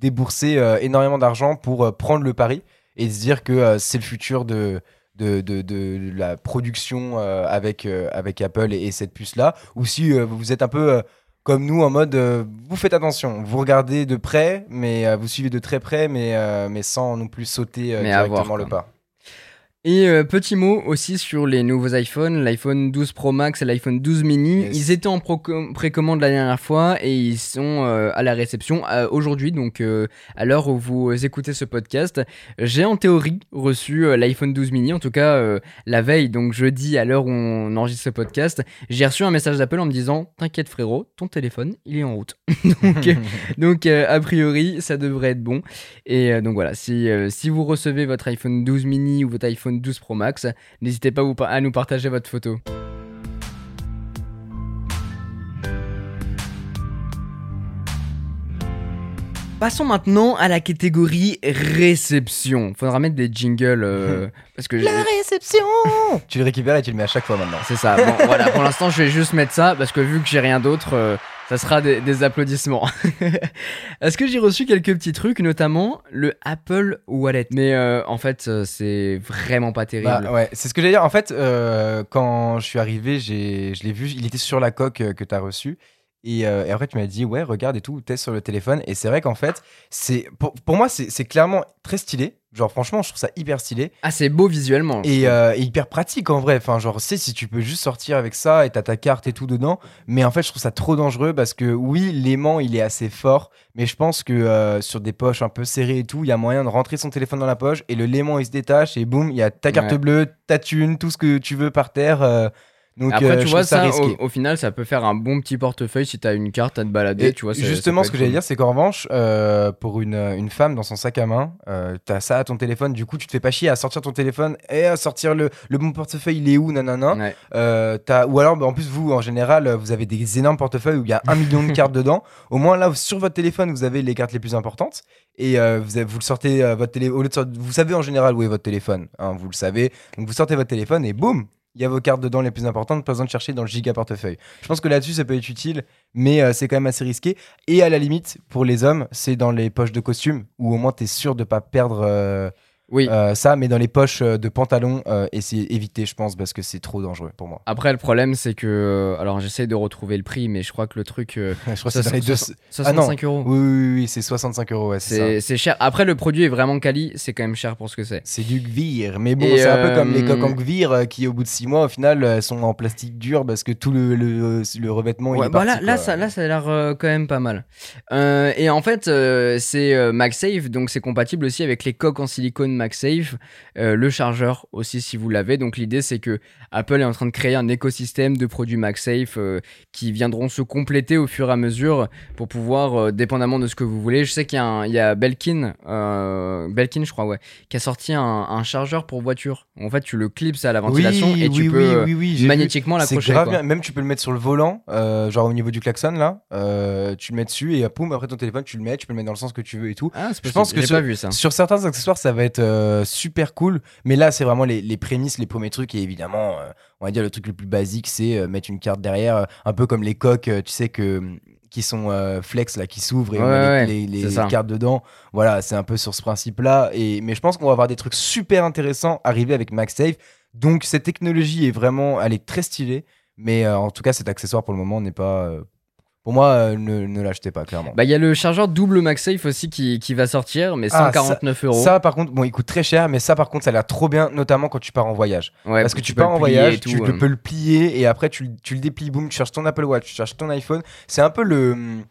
débourser énormément d'argent pour prendre le pari et se dire que euh, c'est le futur de, de, de- de la production euh, avec, euh, avec Apple et, et cette puce-là, ou si euh, vous êtes un peu... comme nous, en mode, vous faites attention, vous regardez de près, mais vous suivez de très près, mais, mais sans non plus sauter directement voir, le pas. Et euh, petit mot aussi sur les nouveaux iPhones, l'iPhone 12 Pro Max et l'iPhone 12 mini. Yes. Ils étaient en précommande la dernière fois et ils sont euh, à la réception euh, aujourd'hui. Donc à l'heure où vous écoutez ce podcast, j'ai en théorie reçu l'iPhone 12 mini, en tout cas la veille, donc jeudi à l'heure où on enregistre ce podcast. J'ai reçu un message d'Apple en me disant T'inquiète frérot, ton téléphone il est en route. <laughs> donc <laughs> donc a priori ça devrait être bon. Et donc voilà, si, si vous recevez votre iPhone 12 mini ou votre iPhone 12 Pro Max, n'hésitez pas à nous partager votre photo. Passons maintenant à la catégorie réception. Faudra mettre des jingles euh, parce que réception <laughs> Tu le récupères et tu le mets à chaque fois maintenant. c'est ça. Bon, voilà, pour l'instant, je vais juste mettre ça parce que vu que j'ai rien d'autre, euh, ça sera des, des applaudissements. <laughs> Est-ce que j'ai reçu quelques petits trucs, notamment le Apple Wallet? Mais euh, en fait, c'est vraiment pas terrible. Bah, ouais, c'est ce que j'allais dire. En fait, euh, quand je suis arrivé, j'ai, je l'ai vu, il était sur la coque que tu as reçue. Et, euh, et après, tu m'as dit, ouais, regarde et tout, teste sur le téléphone. Et c'est vrai qu'en fait, c'est, pour, pour moi, c'est, clairement très stylé. Genre, franchement, je trouve ça hyper stylé. Ah, c'est beau visuellement. Et, euh, et hyper pratique en vrai. Enfin, genre, c'est si tu peux juste sortir avec ça et t'as ta carte et tout dedans. Mais en fait, je trouve ça trop dangereux parce que oui, l'aimant il est assez fort. Mais je pense que euh, sur des poches un peu serrées et tout, il y a moyen de rentrer son téléphone dans la poche et le l'aimant il se détache et boum, il y a ta carte Ouais. bleue, ta thune, tout ce que tu veux par terre. Donc, Après, euh, tu vois, ça, ça, au, au final, ça peut faire un bon petit portefeuille si t'as une carte à te balader. Et tu vois, justement, ce que j'allais dire, c'est qu'en revanche, euh, pour une, une femme dans son sac à main, euh, t'as ça à ton téléphone, du coup, tu te fais pas chier à sortir ton téléphone et à sortir le, le bon portefeuille, il est où, nanana. Ouais. Euh, t'as- ou alors, bah, en plus, vous, en général, euh, vous avez des énormes portefeuilles où il y a un million de cartes <laughs> dedans. Au moins, là, sur votre téléphone, vous avez les cartes les plus importantes. Et euh, vous, avez- vous le sortez, votre télé, au lieu de sortir- vous savez en général où est votre téléphone. hein, vous le savez. Donc, vous sortez votre téléphone et boum, il y a vos cartes dedans les plus importantes. Pas besoin de chercher dans le giga portefeuille. Je pense que là-dessus, ça peut être utile, mais euh, c'est quand même assez risqué. Et à la limite, pour les hommes, c'est dans les poches de costume où au moins, t'es sûr de pas perdre. euh, Oui. euh, ça, mais dans les poches euh, de pantalon, euh, essayez éviter, je pense, parce que c'est trop dangereux pour moi. Après, le problème, c'est que. Alors, j'essaie de retrouver le prix, mais je crois que le truc. euh, <laughs> je crois que ça- c'est dans les deux. soix- Ah non. 65 euros. Oui, oui, oui, c'est 65 euros, ouais, c'est. C'est c'est cher. Après, le produit est vraiment quali, c'est quand même cher pour ce que c'est. C'est du gvir, mais bon, Et, c'est un peu comme les coques en gvir qui, au bout de 6 mois, au final, sont en plastique dur parce que tout le, le, le revêtement il est bah parti, là, là, ça, là, ça a l'air quand même pas mal. Et en fait, c'est MagSafe, donc c'est compatible aussi avec les coques en silicone MagSafe, euh, le chargeur aussi si vous l'avez. Donc l'idée, c'est que Apple est en train de créer un écosystème de produits MagSafe euh, qui viendront se compléter au fur et à mesure pour pouvoir, euh, dépendamment de ce que vous voulez. Je sais qu'il y a, un- il y a Belkin, Belkin, je crois, ouais, qui a sorti un, un chargeur pour voiture. En fait, tu le clips à la ventilation oui, et tu oui, peux oui, vu. magnétiquement l'accrocher. Même tu peux le mettre sur le volant, genre au niveau du klaxon là. tu le mets dessus et euh, poum, après ton téléphone, tu le mets, tu peux le mettre dans le sens que tu veux et tout. Ah, Je pense que ce- pas vu ça. Sur certains accessoires, ça va être euh, super cool. Mais là, c'est vraiment les, les prémices, les premiers trucs. Et évidemment, euh, on va dire le truc le plus basique, c'est euh, mettre une carte derrière, un peu comme les coques, tu sais, que, qui sont flex, là, qui s'ouvrent et on met les, cartes dedans. Voilà, c'est un peu sur ce principe-là. Et, mais je pense qu'on va avoir des trucs super intéressants arriver avec MagSafe. Donc, cette technologie est vraiment, elle est très stylée. Mais en tout cas, cet accessoire pour le moment n'est pas. Pour moi, euh, ne, ne l'achetez pas, clairement. Bah, il y a le chargeur double MagSafe aussi qui, qui va sortir, mais Ah, 149 euros. Ça, par contre, bon, il coûte très cher, mais ça, par contre, ça a l'air trop bien, notamment quand tu pars en voyage. Ouais, Parce que tu, peux pars le en plier voyage, et tout, tu euh. le peux le plier et après tu, le- tu le déplies, boum, tu cherches ton Apple Watch, tu cherches ton iPhone. C'est un peu le. hum,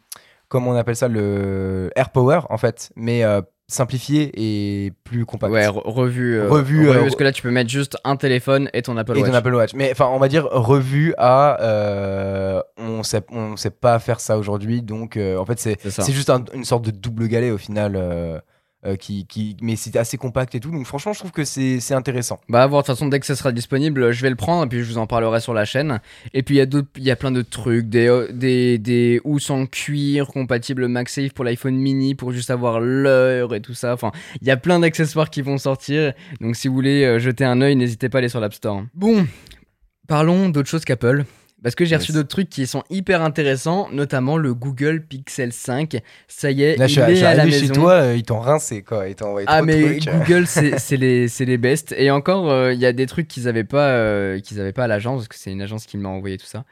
Comment on appelle ça Le Air Power, en fait. Mais euh, simplifié et plus compact. Ouais, re- revu. euh, euh, Parce que là, tu peux mettre juste un téléphone et ton Apple et Watch. ton Apple Watch. Mais enfin, on va dire revu à. euh, on sait, on sait pas faire ça aujourd'hui, donc en fait, c'est juste un- une sorte de double galet au final. Euh, qui, qui, mais c'est assez compact et tout, donc franchement, je trouve que c'est intéressant. Bah, voir, de toute façon, dès que ça sera disponible, je vais le prendre et puis je vous en parlerai sur la chaîne. Et puis, il y, y a plein de trucs, des, euh, des, des housses en cuir compatibles MagSafe pour l'iPhone mini pour juste avoir l'heure et tout ça. Enfin, il y a plein d'accessoires qui vont sortir. Donc, si vous voulez euh, jeter un œil, n'hésitez pas à aller sur l'App Store. Bon, parlons d'autre chose qu'Apple. Parce que j'ai reçu d'autres trucs qui sont hyper intéressants, notamment le Google Pixel 5. Ça y est, Là, il je est à la arrivé maison. chez toi, euh, ils t'ont rincé quoi, ils t'ont envoyé Ah mais trucs. <laughs> Google c'est les les best et encore euh, il y a des trucs qu'ils avaient pas euh, qu'ils avaient pas à l'agence parce que c'est une agence qui m'a envoyé tout ça.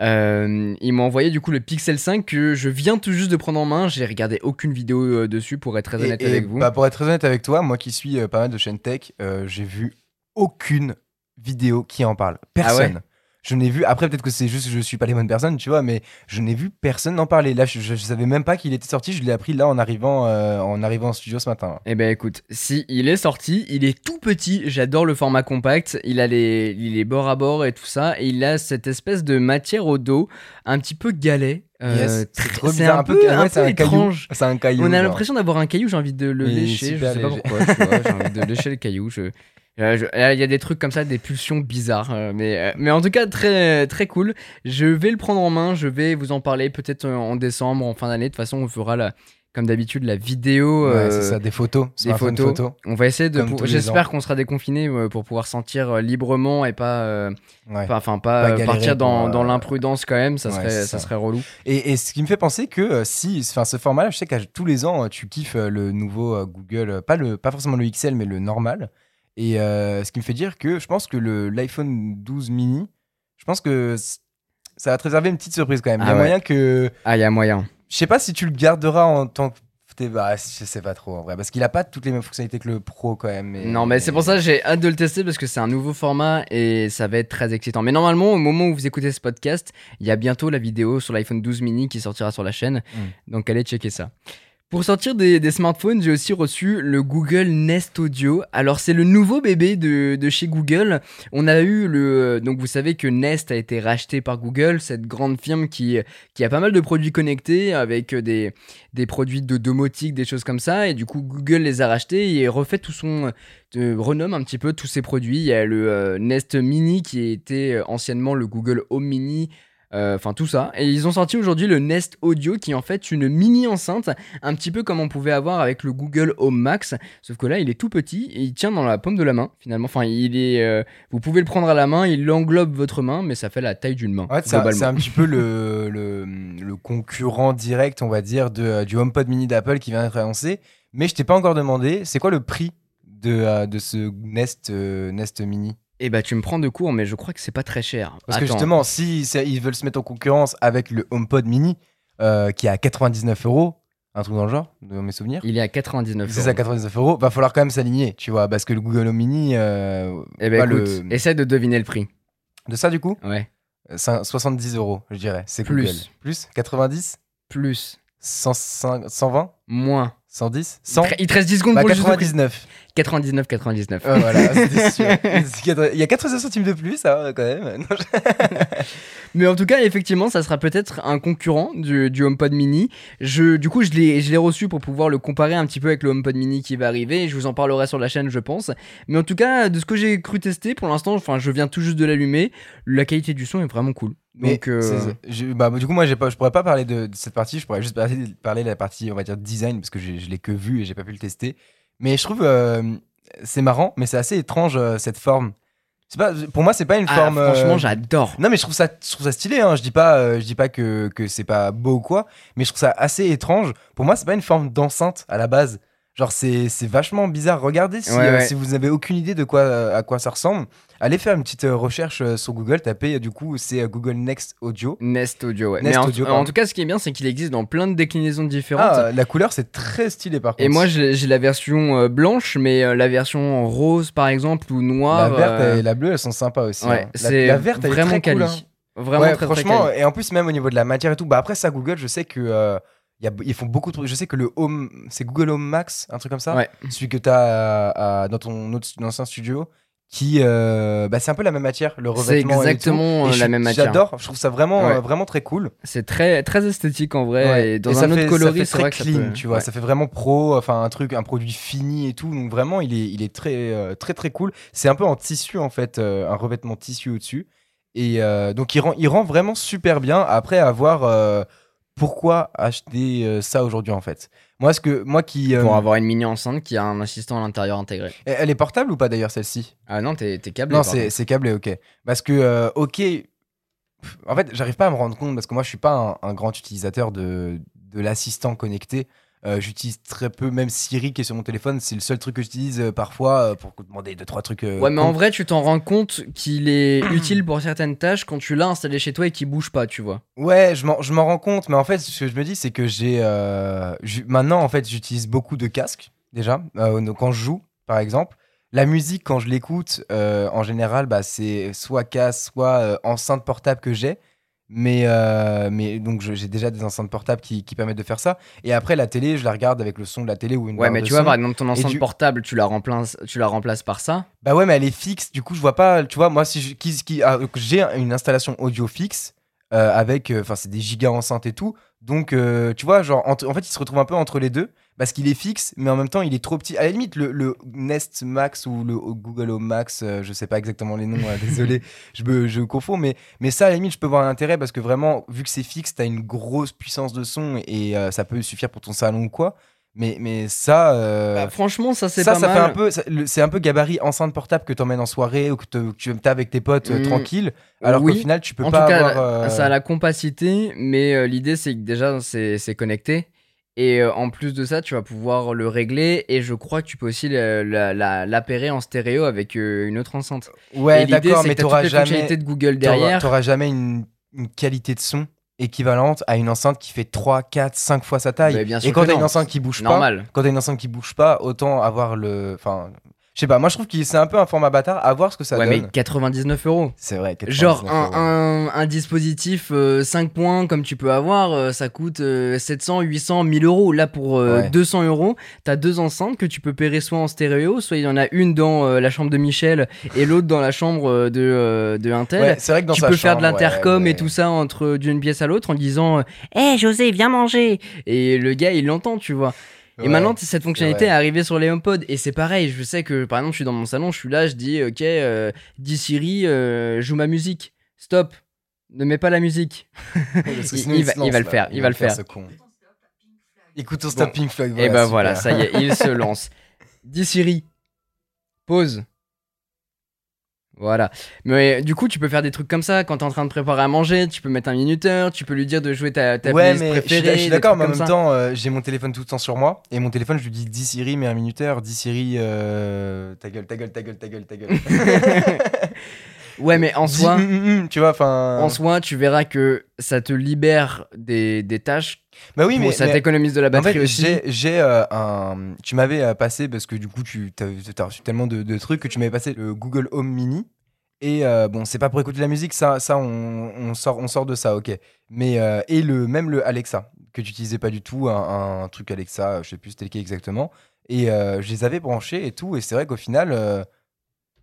Ils m'ont envoyé du coup le Pixel 5 que je viens tout juste de prendre en main. J'ai regardé aucune vidéo dessus pour être très honnête et, avec vous. bah, pour être très honnête avec toi, moi qui suis pas mal de chaînes tech, j'ai vu aucune vidéo qui en parle. Personne. Je n'ai vu. Après, peut-être que c'est juste que je suis pas les bonnes personnes, tu vois, mais je n'ai vu personne en parler. Là, je, je, je savais même pas qu'il était sorti. Je l'ai appris là en arrivant, euh, en arrivant en studio ce matin. Eh ben écoute, si il est sorti, il est tout petit, j'adore le format compact, il a les, il est bord à bord et tout ça, et il a cette espèce de matière au dos, un petit peu galet. Yes, c'est un, peu, ouais, un c'est peu un caillou. étrange. C'est un caillou. On a l'impression d'avoir un caillou, j'ai envie de le lécher, je sais pas léger. pourquoi, tu vois, j'ai envie de lécher le caillou. Je... Euh, je- Il y a des trucs comme ça, des pulsions bizarres, euh, mais, euh, mais en tout cas très, très cool. Je vais le prendre en main, je vais vous en parler peut-être euh, en décembre, en fin d'année. De toute façon, on fera la, comme d'habitude la vidéo. Ouais, euh, c'est ça, des photos. des smartphone photos. photo. On va essayer de. Comme pou- tous les J'espère qu'on sera déconfiné euh, pour pouvoir sentir euh, librement et pas, euh, Ouais. pas- enfin pas, Pas euh, galérer partir dans, pour, dans euh, l'imprudence quand même. Ça ouais, serait, c'est ça ça. serait relou. Et, et ce qui me fait penser que euh, si, enfin, ce format-là, je sais qu'à tous les ans, euh, tu kiffes euh, le nouveau euh, Google, euh, pas le, pas forcément le XL, mais le normal. Et euh, ce qui me fait dire que je pense que le l'iPhone 12 mini, je pense que ça va te réserver une petite surprise quand même. Il y a Ah ouais. moyen que, Ah, il y a moyen. je sais pas si tu le garderas en tant que bah, je sais pas trop en vrai, parce qu'il a pas toutes les mêmes fonctionnalités que le Pro quand même. Non, mais c'est pour ça que j'ai hâte de le tester parce que c'est un nouveau format et ça va être très excitant. Mais normalement, au moment où vous écoutez ce podcast, il y a bientôt la vidéo sur l'iPhone 12 mini qui sortira sur la chaîne. Donc allez checker ça. Pour sortir des, smartphones, j'ai aussi reçu le Google Nest Audio. Alors c'est le nouveau bébé de, chez Google. On a eu le... Donc vous savez que Nest a été racheté par Google, cette grande firme qui, qui a pas mal de produits connectés avec des, des produits de domotique, des choses comme ça. Et du coup Google les a rachetés et refait tout son... euh, renomme un petit peu tous ses produits. Il y a le euh, Nest Mini qui était euh, anciennement le Google Home Mini. Euh, Enfin tout ça. Et ils ont sorti aujourd'hui le Nest Audio qui est en fait une mini enceinte, un petit peu comme on pouvait avoir avec le Google Home Max. Sauf que là il est tout petit et il tient dans la paume de la main finalement. Enfin il est, euh, vous pouvez le prendre à la main, il englobe votre main, mais ça fait la taille d'une main. C'est un- petit peu le, le, le concurrent direct, on va dire, de, euh, du HomePod mini d'Apple qui vient d'être annoncé. Mais je t'ai pas encore demandé, c'est quoi le prix de, de ce Nest, euh, Nest Mini? Et bah tu me prends de court, mais je crois que c'est pas très cher. Parce que justement, si ils veulent se mettre en concurrence avec le HomePod mini, euh, qui est à 99 euros, un truc dans le genre, de mes souvenirs. il est à 99 C'est ça, 99 euros, va falloir quand même s'aligner, tu vois, parce que le Google Home Mini, euh, ben écoute, le- essaie de deviner le prix. de ça du coup, Ouais. euh, cin- 70 euros, je dirais, c'est Plus. Google. Plus? 90 Plus, 105 120 moins. 110 Il 100 te- Il te reste 10 secondes Bah, pour le juste prix. 99. 99, 99. Ouais, voilà, <laughs> Il y a 80 centimes de plus, ça, quand même. <laughs> Mais en tout cas, effectivement, ça sera peut-être un concurrent du, du HomePod Mini. Je, du coup, je l'ai, je l'ai reçu pour pouvoir le comparer un petit peu avec le HomePod Mini qui va arriver. Je vous en parlerai sur la chaîne, je pense. Mais en tout cas, de ce que j'ai cru tester, pour l'instant, enfin, je viens tout juste de l'allumer. La qualité du son est vraiment cool. Mais Donc, euh, je- bah, du coup, moi, pas, je pourrais pas parler de, de cette partie. Je pourrais juste parler, parler de la partie, on va dire, design, parce que je l'ai que vu et j'ai pas pu le tester. Mais je trouve, euh, c'est marrant, mais c'est assez étrange euh, cette forme. Pas, pour moi, c'est pas une ah, forme. euh, franchement, j'adore. Non mais je trouve ça, je trouve ça stylé. Hein. Je dis pas, euh, je dis pas que, que c'est pas beau ou quoi, mais je trouve ça assez étrange. Pour moi, c'est pas une forme d'enceinte à la base. Genre c'est, c'est vachement bizarre. Regardez si, Ouais, euh, ouais. si vous avez aucune idée de quoi, euh, à quoi ça ressemble. Allez faire une petite euh, recherche sur Google. Tapez du coup c'est Google Next Audio. Nest Audio, ouais. Mais Audio, en tout cas, ce qui est bien, c'est qu'il existe dans plein de déclinaisons différentes. Ah, la couleur c'est très stylé par contre. Et moi, j'ai la version blanche, mais la version rose, par exemple, ou la noire. verte euh, et la bleue elles sont sympas aussi. Ouais, hein. La, c'est la verte elle est vraiment très quali. cool. hein. Vraiment ouais, très, franchement, et en plus même au niveau de la matière et tout. Bah après ça Google, je sais que y a- ils font beaucoup de trucs. Je sais que le Home, c'est Google Home Max, un truc comme ça. Ouais. Celui que tu as dans ton autre, ancien studio. Qui, euh, bah, c'est un peu la même matière, le C'est revêtement. tout. exactement Et euh, je- la même matière. J'adore, je trouve ça vraiment, Ouais. euh, vraiment très cool. C'est très, très esthétique en vrai. Ouais. Et dans Et un ça autre fait, coloris, c'est très clean, peut- tu vois. Ça fait vraiment pro, enfin un truc, un produit fini et tout. Donc vraiment, il est, il est très, euh, très, très cool. C'est un peu en tissu en fait, euh, un revêtement tissu au-dessus. Et euh, donc il rend, il rend vraiment super bien. Après avoir euh, pourquoi acheter euh, ça aujourd'hui en fait? Moi, ce que, moi qui, euh, Pour avoir une mini enceinte qui a un assistant à l'intérieur intégré. elle est portable ou pas d'ailleurs celle-ci? Ah non, t'es t'es câblé. Non, c'est c'est câblé, ok. Parce que, euh, ok. En fait, j'arrive pas à me rendre compte parce que moi, je suis pas un, un grand utilisateur de, de l'assistant connecté. Euh, J'utilise très peu, même Siri qui est sur mon téléphone, c'est le seul truc que j'utilise euh, parfois euh, pour demander deux trois trucs. Ouais, mais en vrai, tu t'en rends compte qu'il est <clears throat> utile pour certaines tâches quand tu l'as installé chez toi et qu'il bouge pas, tu vois. Ouais, je m'en rends compte, mais en fait, ce que je me dis, c'est que j'ai. maintenant, en fait, j'utilise beaucoup de casques, déjà, donc quand je joue, par exemple. La musique, quand je l'écoute, en général, bah, c'est soit casque, soit enceinte portable que j'ai. Mais, euh, mais donc, j'ai déjà des enceintes portables qui, qui permettent de faire ça. Et après, la télé, je la regarde avec le son de la télé ou une Ouais, mais de tu vois, son. par exemple, ton enceinte portable, tu la, remplaces, tu la remplaces par ça. Bah ouais, mais elle est fixe. Du coup, je vois pas. Tu vois, moi, si qui, qui- ah, que j'ai une installation audio fixe euh, avec, enfin, c'est des gigas enceintes et tout. Donc, euh, tu vois, genre, entre- en fait, il se retrouve un peu entre les deux parce qu'il est fixe, mais en même temps, il est trop petit. À la limite, le, le Nest Max ou le Google Home Max, euh, je sais pas exactement les noms. euh, <laughs> désolé, je me, je confonds, mais mais ça, à la limite, je peux voir l'intérêt parce que vraiment, vu que c'est fixe, t'as une grosse puissance de son et euh, ça peut suffire pour ton salon ou quoi. Mais mais ça. euh, Bah, franchement, ça, c'est ça, pas ça mal. fait un peu, c'est un peu gabarit enceinte portable que t'emmènes en soirée ou que, te- que tu t'as avec tes potes euh, Mm. tranquille. Alors Oui. qu'au final, tu peux en pas tout cas, avoir. euh, ça a la compacité, mais l'idée c'est que déjà c'est connecté. Et euh, en plus de ça, tu vas pouvoir le régler. Et je crois que tu peux aussi l'appairer en stéréo avec euh, une autre enceinte. Ouais, d'accord, mais toutes les jamais, de Google derrière. t'auras jamais une, une qualité de son équivalente à une enceinte qui fait 3, 4, 5 fois sa taille. Mais bien sûr Et quand t'as une enceinte qui bouge pas, Normal. quand t'as une enceinte qui bouge pas, autant avoir le. Enfin, je sais pas, moi je trouve que c'est un peu un format bâtard, à voir ce que ça ouais, mais donne. 99 euros. C'est vrai, 99 Genre un, un, un dispositif euh, 5 points comme tu peux avoir, euh, ça coûte euh, 700, 800, 1000 euros. Là pour euh, Ouais. 200 euros, t'as deux enceintes que tu peux pairer soit en stéréo, soit il y en a une dans euh, la chambre de Michel et l'autre dans la chambre de, de un tel. Ouais, c'est vrai que dans tu peux faire de l'intercom et mais- tout ça entre d'une pièce à l'autre en disant Hé José, viens manger Et le gars il l'entend, tu vois. Et Ouais. maintenant, cette fonctionnalité est arrivée sur les HomePod. Et c'est pareil, je sais que par exemple, je suis dans mon salon, je suis là, je dis Ok, euh, dis Siri, euh, joue ma musique. Stop, ne mets pas la musique. <laughs> Il- va- se il va le faire, il va le faire. Écoute Pink Floyd. et bah super. voilà, ça y est, il se <laughs> lance. Dis Siri, pause. Voilà. Mais du coup, tu peux faire des trucs comme ça quand t'es en train de préparer à manger. Tu peux mettre un minuteur, tu peux lui dire de jouer ta, ta ouais, playlist mais préférée. je suis d'accord, mais en même ça. temps, euh, j'ai mon téléphone tout le temps sur moi. Et mon téléphone, je lui dis 10 Siri, mais un minuteur. 10 Siri, euh, ta gueule, ta gueule, ta gueule, ta gueule, ta gueule. <laughs> <laughs> Ouais, mais en soi, hum, hum, hum, tu vois, enfin. en soi, tu verras que ça te libère des, des tâches. Bah oui, mais. ça t'économise de la En batterie fait, aussi. j'ai, euh, un. Tu m'avais euh, passé, parce que du coup, tu as, reçu tellement de, de trucs que tu m'avais passé le Google Home Mini. Et euh, bon, c'est pas pour écouter de la musique, ça, ça on, on sort, on sort de ça, ok. Mais, euh, et le, même le Alexa, que tu utilisais pas du tout, un, un truc Alexa, je sais plus c'était lequel exactement. Et euh, je les avais branchés et tout. Et c'est vrai qu'au final,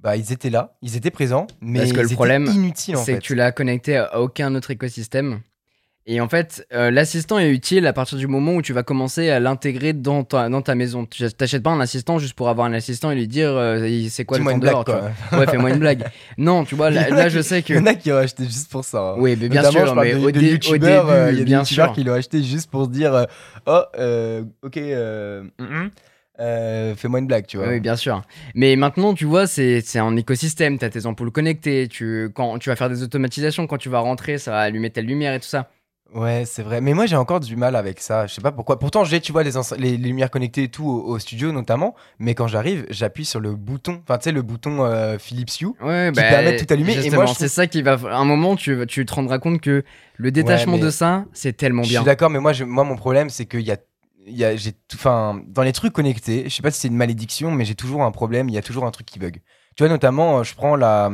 bah, ils étaient là, ils étaient présents, mais Parce que le ils problème, en c'est que tu l'as connecté à aucun autre écosystème. Et en fait, euh, l'assistant est utile à partir du moment où tu vas commencer à l'intégrer dans ta, dans ta maison. Tu t'achètes pas un assistant juste pour avoir un assistant et lui dire euh, c'est quoi le temps dehors. Ouais, fais-moi une blague. <laughs> Non, tu vois, là, je sais Il y en que. a qui ont acheté juste pour ça. hein. Oui, mais bien Notamment, sûr, mais de, au, de dé- au début, euh, il y a des bien youtubeurs sûr. qui l'ont acheté juste pour se dire euh, Oh, ok, euh, mm, mm, euh, fais-moi une blague, tu vois. Oui, bien sûr. Mais maintenant, tu vois, c'est un écosystème. Tu as tes ampoules connectées. Tu, quand tu vas faire des automatisations, quand tu vas rentrer, ça va allumer telle lumière et tout ça. Ouais, c'est vrai. Mais moi, j'ai encore du mal avec ça. Je sais pas pourquoi. Pourtant, j'ai, tu vois, les, les, lumières connectées et tout au, au studio, notamment. Mais quand j'arrive, j'appuie sur le bouton. Enfin, tu sais, le bouton euh, Philips Hue. Ouais, Qui bah, permet de tout allumer, et moi, je trouve- c'est ça qui va. À un moment, tu, tu te rendras compte que le détachement mais- de ça, c'est tellement Je bien. suis d'accord, mais moi, je- moi, mon problème, c'est qu'il y a. Y a, j'ai enfin, dans les trucs connectés, je sais pas si c'est une malédiction, mais j'ai toujours un problème, il y a toujours un truc qui bug. Tu vois, notamment, euh, je prends la,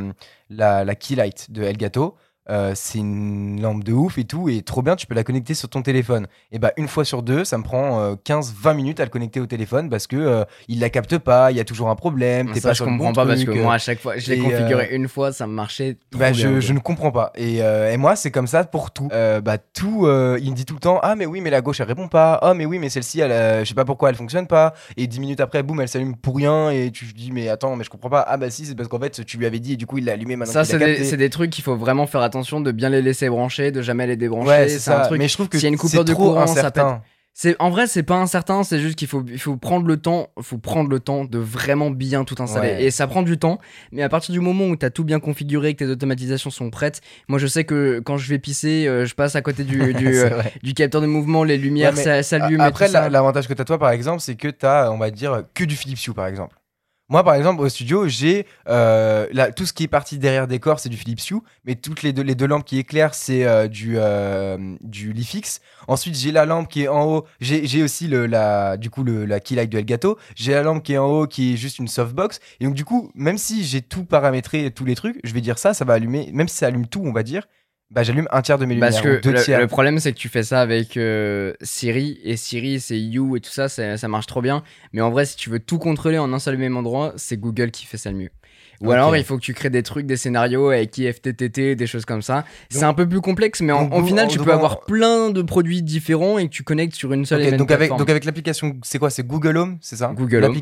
la, la Keylight de Elgato. Euh, c'est une lampe de ouf et tout, et trop bien, tu peux la connecter sur ton téléphone. Et bah, une fois sur deux, ça me prend 15-20 minutes à le connecter au téléphone parce que euh, il la capte pas, il y a toujours un problème, t'es Ça, pas je sur comprends bon pas parce que moi, euh, à chaque fois, je l'ai configuré une fois, ça marchait trop bah, bien. je, je ne comprends pas. Et, euh, et moi, c'est comme ça pour tout. Euh, bah, tout, euh, il me dit tout le temps Ah, mais oui, mais la gauche, elle répond pas. Ah, mais oui, mais celle-ci, elle, euh, je sais pas pourquoi elle fonctionne pas. Et 10 minutes après, boum, elle s'allume pour rien. Et tu te dis Mais attends, mais je comprends pas. Ah, bah si, c'est parce qu'en fait, tu lui avais dit et du coup, il l'a allumé maintenant. Ça, c'est des, des trucs qu'il faut vraiment faire attention de bien les laisser brancher, de jamais les débrancher. Ouais, c'est un truc. mais je trouve que s'il y a une coupure de courant, ça incertain. C'est en vrai, c'est pas incertain, c'est juste qu'il faut il faut prendre le temps, faut prendre le temps de vraiment bien tout installer Ouais. et ça prend du temps, mais à partir du moment où tu as tout bien configuré, que tes automatisations sont prêtes, moi je sais que quand je vais pisser, euh, je passe à côté du <laughs> euh, du capteur de mouvement, les lumières Ouais, s'allument et Après, l'avantage que tu as toi, par exemple, c'est que tu as, on va dire, que du Philips Hue, par exemple. Moi, par exemple, au studio, j'ai euh, tout ce qui est parti derrière décor, c'est du Philips Hue, mais toutes les deux, lampes qui éclairent, c'est euh, du, euh. Ensuite, j'ai la lampe qui est en haut. J'ai aussi le, la, du coup, le, la Keylight de Elgato. J'ai la lampe qui est en haut, qui est juste une softbox. Et donc, du coup, même si j'ai tout paramétré, tous les trucs, je vais dire ça, ça va allumer, même si ça allume tout, on va dire, bah, j'allume un tiers de mes lumières. Parce que le, problème, c'est que tu fais ça avec euh, Siri, et Siri, c'est You et tout ça, ça, ça marche trop bien. Mais en vrai, si tu veux tout contrôler en un seul et même endroit, c'est Google qui fait ça le mieux. Ou alors, il faut que tu crées des trucs, des scénarios avec IFTTT, des choses comme ça. C'est un peu plus complexe, mais en, final, tu peux avoir plein de produits différents et que tu connectes sur une seule Ok, et même donc avec, plateforme. donc avec l'application, c'est quoi? C'est Google Home, c'est ça? Google Home.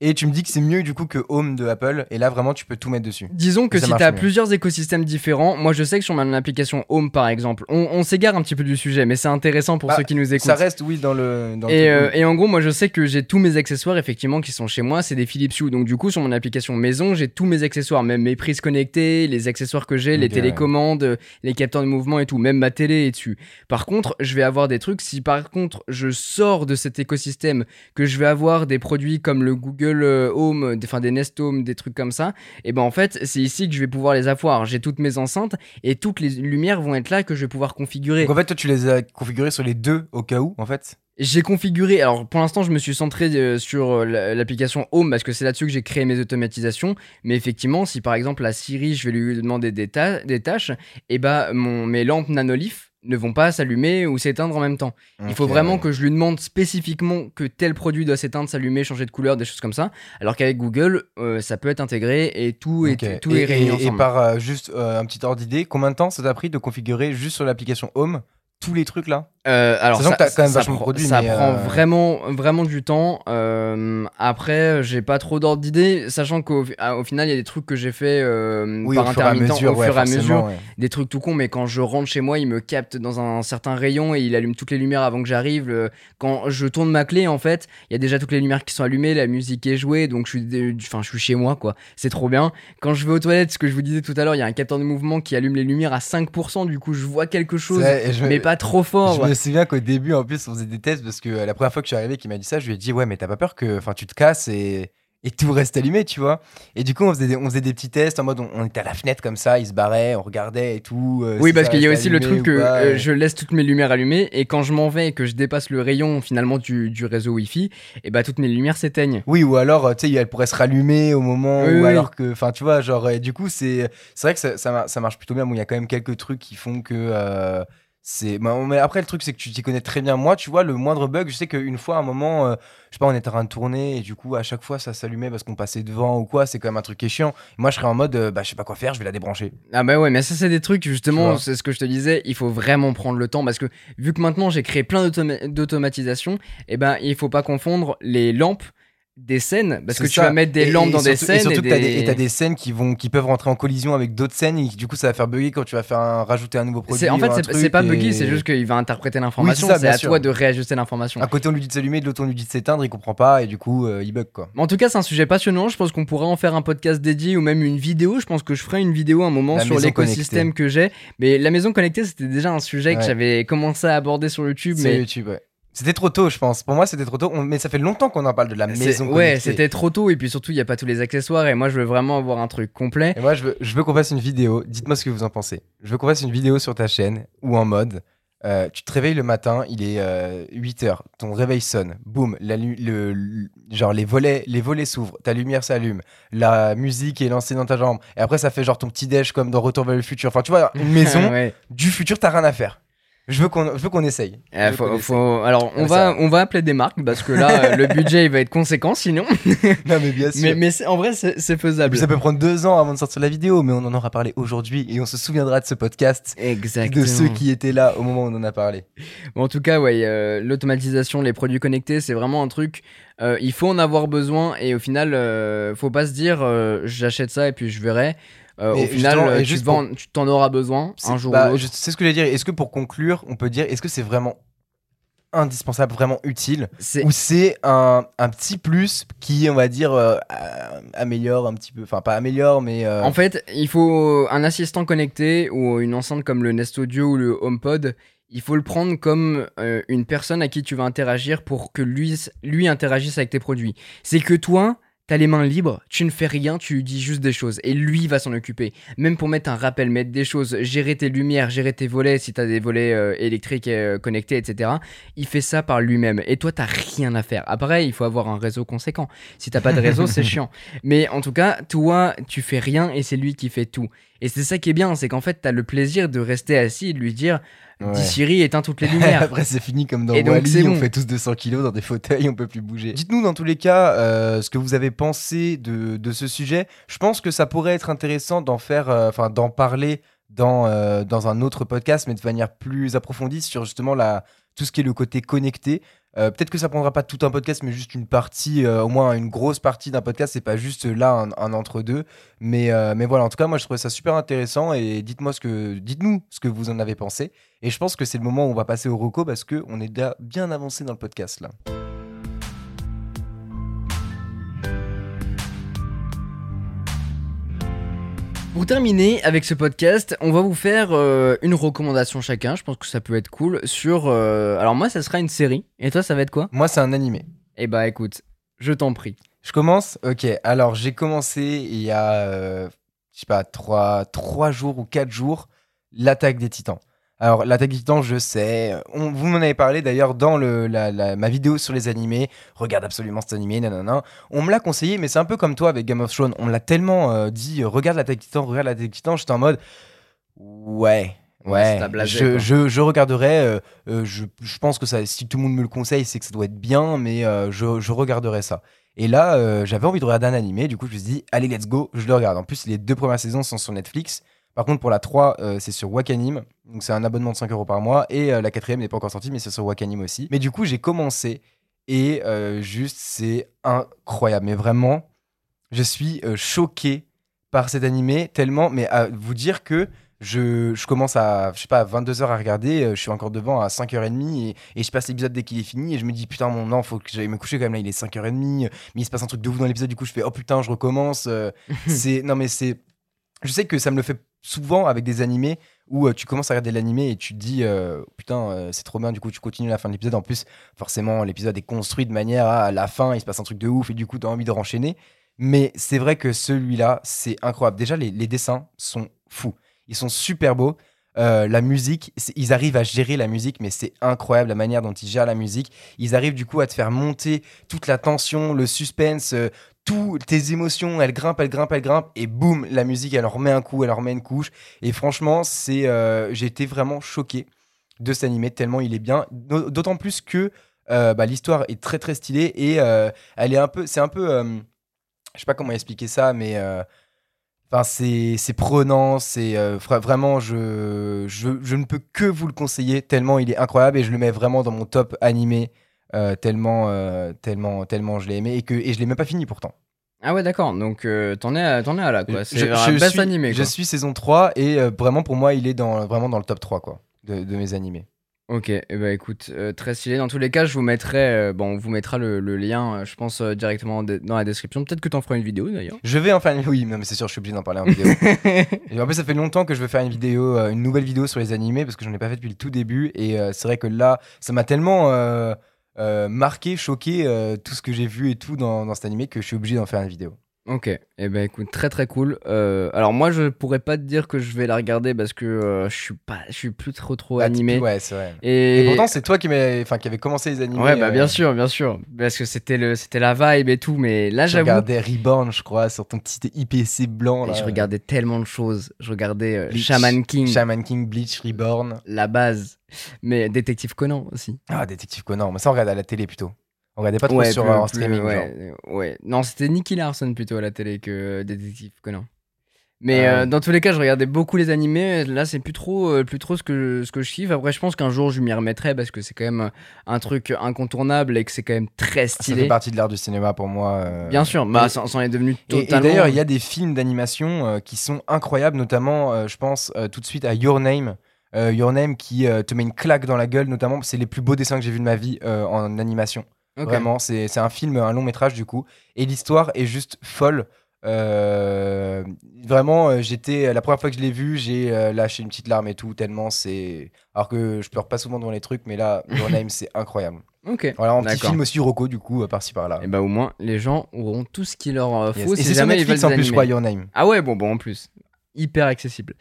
Et tu me dis que c'est mieux du coup que Home de Apple. Et là, vraiment, tu peux tout mettre dessus. Disons que si tu as mieux. plusieurs écosystèmes différents, moi je sais que sur mon application Home par exemple, on, on s'égare un petit peu du sujet, mais c'est intéressant pour Bah, ceux qui nous écoutent. Ça reste, oui, dans le. Dans Et, euh, et en gros, moi je sais que j'ai tous mes accessoires effectivement qui sont chez moi, c'est des Philips Hue. Donc du coup, sur mon application maison, j'ai tous mes accessoires, même mes prises connectées, les accessoires que j'ai, les télécommandes, les capteurs de mouvement et tout, même ma télé est dessus. Par contre, je vais avoir des trucs, si par contre je sors de cet écosystème, que je vais avoir des produits comme le Google euh, Home, des- enfin des Nest Home, des trucs comme ça, et ben en fait, c'est ici que je vais pouvoir les avoir. J'ai toutes mes enceintes et toutes les lumières vont être là que je vais pouvoir configurer. Donc en fait, toi, tu les as configurés sur les deux au cas où, en fait? J'ai configuré, alors pour l'instant je me suis centré euh, sur euh, la- l'application Home parce que c'est là-dessus que j'ai créé mes automatisations, mais effectivement si par exemple la Siri je vais lui demander des, ta- des tâches, et bah mon, mes lampes nanolith ne vont pas s'allumer ou s'éteindre en même temps. Il faut vraiment que je lui demande spécifiquement que tel produit doit s'éteindre, s'allumer, changer de couleur, des choses comme ça, alors qu'avec Google euh, ça peut être intégré et tout, est, tout et, est réuni et- et ensemble. par euh, juste euh, un petit ordre d'idée, combien de temps ça t'a pris de configurer juste sur l'application Home tous les trucs là? Euh, alors ça, que t'as quand même ça vachement prend, produit, ça mais, prend euh, vraiment vraiment du temps. Euh, après, j'ai pas trop d'ordre d'idée, sachant qu'au ah, au final, il y a des trucs que j'ai fait euh, Oui, par au fur et à intermittent, mesure, au ouais, fur et à mesure, ouais. des trucs tout con. Mais quand je rentre chez moi, il me capte dans un certain rayon et il allume toutes les lumières avant que j'arrive. Le- Quand je tourne ma clé, en fait, il y a déjà toutes les lumières qui sont allumées, la musique est jouée, donc je suis, enfin, je suis chez moi, quoi. C'est trop bien. Quand je vais aux toilettes, ce que je vous disais tout à l'heure, il y a un capteur de mouvement qui allume les lumières à 5%. Du coup, je vois quelque chose, je mais pas trop fort. Je me souviens qu'au début, en plus, on faisait des tests parce que euh, la première fois que je suis arrivé, qui m'a dit ça, je lui ai dit ouais, mais t'as pas peur que, enfin, tu te casses et et tout reste allumé, tu vois. Et du coup, on faisait, des, on faisait des petits tests en mode on, on était à la fenêtre comme ça, il se barrait, on regardait et tout. euh, Oui, si parce qu'il y a aussi le truc ou que pas, euh, je laisse toutes mes lumières allumées et quand je m'en vais et que je dépasse le rayon finalement du, du réseau Wi-Fi, et bah toutes mes lumières s'éteignent. Oui, ou alors, tu sais, elle pourrait se rallumer au moment Oui, où, oui. alors que, enfin, tu vois, genre, et du coup, c'est, c'est vrai que ça, ça, mar- ça marche plutôt bien. Bon, il y a quand même quelques trucs qui font que, euh, c'est, bah, mais après, le truc, c'est que tu t'y connais très bien. Moi, tu vois, le moindre bug, je sais qu'une fois, à un moment, euh, je sais pas, on était en train de tourner et du coup, à chaque fois, ça s'allumait parce qu'on passait devant ou quoi. C'est quand même un truc qui est chiant. Moi, je serais en mode, euh, bah, je sais pas quoi faire, je vais la débrancher. Ah bah ouais, mais ça c'est des trucs justement, c'est ce que je te disais, il faut vraiment prendre le temps parce que vu que maintenant j'ai créé plein d'automa- d'automatisation, et ben il faut pas confondre les lampes des scènes parce que tu vas mettre des Et- lampes et dans des surtout- et scènes surtout et que t'as des, t'as des scènes qui vont, qui peuvent rentrer en collision avec d'autres scènes et du coup, ça va faire bugger quand tu vas faire un- rajouter un nouveau produit. En fait c'est pas buggy, c'est juste qu'il va interpréter l'information, c'est à sûr. toi de réajuster l'information. Un côté on lui dit de s'allumer, de l'autre on lui dit de s'éteindre, il comprend pas et du coup euh, il bug quoi. En tout cas, c'est un sujet passionnant. Je pense qu'on pourra en faire un podcast dédié ou même une vidéo. Je pense que je ferai une vidéo un moment La sur l'écosystème que j'ai. Mais la maison connectée, c'était déjà un sujet que j'avais commencé à aborder sur YouTube. Sur Mais YouTube, ouais. C'était trop tôt, je pense. Pour moi, c'était trop tôt. On- Mais ça fait longtemps qu'on en parle de la maison ouais, c'était trop tôt. Et puis surtout, il n'y a pas tous les accessoires. Et moi, je veux vraiment avoir un truc complet. Et moi, je veux, je veux qu'on fasse une vidéo. Dites-moi ce que vous en pensez. Je veux qu'on fasse une vidéo sur ta chaîne ou en mode Euh, tu te réveilles le matin, il est 8 heures, ton réveil sonne, boum, la le, le- genre les volets, les volets s'ouvrent, ta lumière s'allume, la musique est lancée dans ta jambe, et après ça fait genre ton petit déj comme dans Retour vers le futur. Enfin, tu vois, une <laughs> maison ouais. du futur, t'as rien à faire. Je veux qu'on, je veux qu'on essaye. Eh, veux faut- qu'on faut- Alors, on va, on va appeler des marques parce que là, <laughs> le budget il va être conséquent sinon. <laughs> Non, mais bien sûr. Mais, en vrai, c'est faisable. ça peut prendre deux ans avant de sortir la vidéo, mais on en aura parlé aujourd'hui et on se souviendra de ce podcast, Exactement. de ceux qui étaient là au moment où on en a parlé. Bon, en tout cas, ouais, euh, l'automatisation, les produits connectés, c'est vraiment un truc. euh, il faut en avoir besoin et au final, euh, faut pas se dire j'achète ça et puis je verrai. Euh, au final, euh, tu juste t'en auras besoin un jour bah, ou l'autre. je- C'est ce que je dire. Est-ce que pour conclure, on peut dire, est-ce que c'est vraiment indispensable, vraiment utile, ou c'est un, un petit plus qui, on va dire, euh, euh, améliore un petit peu, enfin pas améliore, mais euh, En fait, il faut un assistant connecté ou une enceinte comme le Nest Audio ou le HomePod. Il faut le prendre comme euh, une personne à qui tu vas interagir pour que lui, lui interagisse avec tes produits. C'est que toi, t'as les mains libres, tu ne fais rien, tu lui dis juste des choses et lui va s'en occuper. Même pour mettre un rappel, mettre des choses, gérer tes lumières, gérer tes volets si t'as des volets euh, électriques euh, connectés, etc. Il fait ça par lui-même et toi, t'as rien à faire. Après, il faut avoir un réseau conséquent. Si t'as pas de réseau, c'est <laughs> chiant. Mais en tout cas, toi, tu fais rien et c'est lui qui fait tout. Et c'est ça qui est bien, c'est qu'en fait, t'as le plaisir de rester assis et de lui dire ouais. Dis Siri, éteins toutes les <laughs> lumières. Après, c'est fini comme dans Wall-E, c'est on bon. fait tous 200 kilos dans des fauteuils, on peut plus bouger. Dites-nous dans tous les cas euh, ce que vous avez pensé de, de ce sujet. Je pense que ça pourrait être intéressant d'en faire, euh, enfin d'en parler dans, euh, dans un autre podcast, mais de manière plus approfondie sur justement la, tout ce qui est le côté connecté. Euh, Peut-être que ça prendra pas tout un podcast, mais juste une partie, euh, au moins une grosse partie d'un podcast. C'est pas juste là un, entre-deux. Mais, euh, mais voilà, en tout cas, moi je trouvais ça super intéressant. Et dites-moi ce que, dites-nous ce que vous en avez pensé. Et je pense que c'est le moment où on va passer au reco parce qu'on est bien avancé dans le podcast là. Pour terminer avec ce podcast, on va vous faire euh, une recommandation chacun. Je pense que ça peut être cool sur. euh, Alors moi, ça sera une série. Et toi, ça va être quoi? Moi, c'est un animé. Eh bah écoute, je t'en prie. Je commence? Ok, alors j'ai commencé il y a, euh, je sais pas, 3, jours ou 4 jours, l'attaque des titans. Alors, l'attaque des titans, je sais, on, vous m'en avez parlé d'ailleurs dans le, la, la- ma vidéo sur les animés. Regarde absolument cet animé, nanana. On me l'a conseillé, mais c'est un peu comme toi avec Game of Thrones. On me l'a tellement euh, dit, euh, regarde l'attaque des titans, regarde l'attaque des titans. J'étais en mode, ouais. Ouais, blasé, je, je, je regarderai. euh, euh, je, je pense que ça, si tout le monde me le conseille, c'est que ça doit être bien, mais euh, je, je regarderai ça. Et là, euh, j'avais envie de regarder un animé, du coup, je me suis dit, allez, let's go, je le regarde. En plus, les deux premières saisons sont sur Netflix. Par contre, pour la 3, euh, c'est sur Wakanim. Donc, c'est un abonnement de 5 euros par mois. Et euh, la quatrième n'est pas encore sortie, mais c'est sur Wakanim aussi. Mais du coup, j'ai commencé. Et euh, juste, c'est incroyable. Mais vraiment, je suis euh, choqué par cet animé tellement. Mais à vous dire que je, je commence à, je sais pas, à 22h à regarder. je suis encore devant à 5h30. Et, et je passe l'épisode dès qu'il est fini. Et je me dis, putain, mon non, faut que j'aille me coucher quand même. Là, il est 5h30. Mais il se passe un truc de ouf dans l'épisode. Du coup, je fais, oh putain, je recommence. <laughs> c'est non mais c'est je sais que ça me le fait souvent avec des animés où euh, tu commences à regarder l'animé et tu te dis euh, putain euh, c'est trop bien du coup tu continues la fin de l'épisode. En plus forcément l'épisode est construit de manière à, la fin il se passe un truc de ouf et du coup tu as envie de renchaîner. Mais c'est vrai que celui-là c'est incroyable. Déjà les dessins sont fous. Ils sont super beaux Euh, la musique, ils arrivent à gérer la musique, mais c'est incroyable la manière dont ils gèrent la musique. Ils arrivent du coup à te faire monter toute la tension, le suspense, euh, toutes tes émotions, elles grimpent, elles grimpent, elles grimpent, et boum, la musique, elle remet un coup, elle remet une couche. Et franchement, c'est, euh, j'ai été vraiment choqué de cet animé tellement il est bien. D'au- D'autant plus que euh, bah, l'histoire est très très stylée et elle est un peu, c'est un peu, je sais pas comment expliquer ça, mais Enfin, c'est c'est prenant, c'est euh, vra- vraiment, je, je, je ne peux que vous le conseiller tellement il est incroyable et je le mets vraiment dans mon top animé euh, tellement, euh, tellement, tellement je l'ai aimé et que et je l'ai même pas fini pourtant. Ah ouais, d'accord. Donc t'en es, à- es à là, quoi. C'est Je- un je best suis- animé, Je suis saison 3 et vraiment pour moi il est dans, vraiment dans le top 3 quoi, de, de mes animés. Ok, et bah écoute, euh, très stylé. Dans tous les cas, je vous mettrai, euh, bon, on vous mettra le, le lien, euh, je pense, directement de- dans la description. Peut-être que t'en feras une vidéo d'ailleurs. Je vais en faire une... Oui, non, mais c'est sûr, je suis obligé d'en parler en vidéo. <laughs> Et en plus, ça fait longtemps que je veux faire une vidéo, euh, une nouvelle vidéo sur les animés parce que j'en ai pas fait depuis le tout début. Et euh, c'est vrai que là, ça m'a tellement euh, euh, marqué, choqué, euh, tout ce que j'ai vu et tout dans, dans cet animé que je suis obligé d'en faire une vidéo. Ok, et eh ben écoute, très très cool. Euh, alors moi je pourrais pas te dire que je vais la regarder parce que euh, je suis pas, je suis plus trop trop Bah, animé. Ouais, c'est vrai. Et, Et pourtant, c'est toi qui, enfin, qui avait commencé les animés. ouais bah euh, bien sûr, bien sûr, parce que c'était le, c'était la vibe et tout. Mais là Je j'avoue, regardais Reborn, je crois, sur ton petit IPC blanc. et je regardais tellement de choses. Je regardais euh, Bleach, Shaman King, Shaman King, Bleach, Reborn. la base, mais Détective Conan aussi. Ah, Détective Conan. Mais ça, on regarde à la télé plutôt. On regardait pas trop Ouais, sur plus- euh, en streaming. genre. ouais. Non, c'était Nicky Larson plutôt à la télé que Détective Conan. Mais Ah euh, dans tous les cas, je regardais beaucoup les animés. Là, c'est plus trop, euh, plus trop ce que, ce que je kiffe. Après, je pense qu'un jour, je m'y remettrai parce que c'est quand même un truc incontournable et que c'est quand même très Ça fait stylé. partie de l'art du cinéma pour moi. Bien sûr, bah, ça, en est devenu Et, et totalement. d'ailleurs, il y a des films d'animation qui sont incroyables, notamment, je pense tout de suite à Your Name. Your Name qui te met une claque dans la gueule, notamment, c'est les plus beaux dessins que j'ai vus de ma vie en animation. Vraiment, c'est c'est un film, un long métrage du coup. Et l'histoire est juste folle. Euh, vraiment, euh, j'étais la première fois que je l'ai vu, j'ai euh, lâché une petite larme et tout, tellement c'est. Alors que je pleure pas souvent dans les trucs, mais là, <laughs> Your Name, c'est incroyable. Ok. Voilà, un petit film aussi Rocco, du coup, par-ci par-là. Et bah, au moins, les gens auront tout ce qu'il leur euh, Yes. faut Et si c'est sur jamais ils veulent Netflix en des plus, je crois, Your Name. Ah ouais, bon, bon, en plus. Hyper accessible.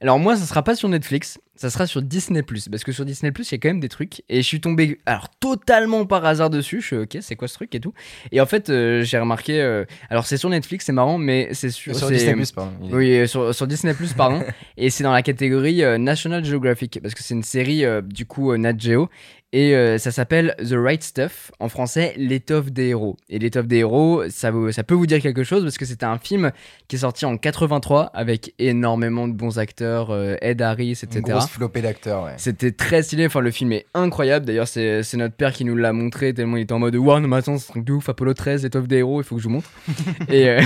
Alors moi, ça sera pas sur Netflix, ça sera sur Disney+. Parce que sur Disney+, il y a quand même des trucs. Et je suis tombé, alors totalement par hasard dessus. Je suis ok, c'est quoi ce truc et tout. Et en fait, euh, j'ai remarqué... euh, alors c'est sur Netflix, c'est marrant, mais c'est sur... Disney Plus, pardon. Oui, euh, sur, sur Disney+, pardon. <laughs> et c'est dans la catégorie euh, National Geographic. Parce que c'est une série, du coup, Nat Geo. Et euh, ça s'appelle The Right Stuff, en français L'étoffe des héros. Et L'étoffe des héros, ça, vous- ça peut vous dire quelque chose parce que c'était un film qui est sorti en 83 avec énormément de bons acteurs, euh, Ed Harris, Une etc. grosse flopée d'acteurs, ouais. C'était très stylé, enfin le film est incroyable, d'ailleurs c'est c'est notre père qui nous l'a montré tellement il était en mode Wow, non mais attends, c'est un truc de ouf, Apollo 13, L'étoffe des héros, il faut que je vous montre. <laughs> Et euh,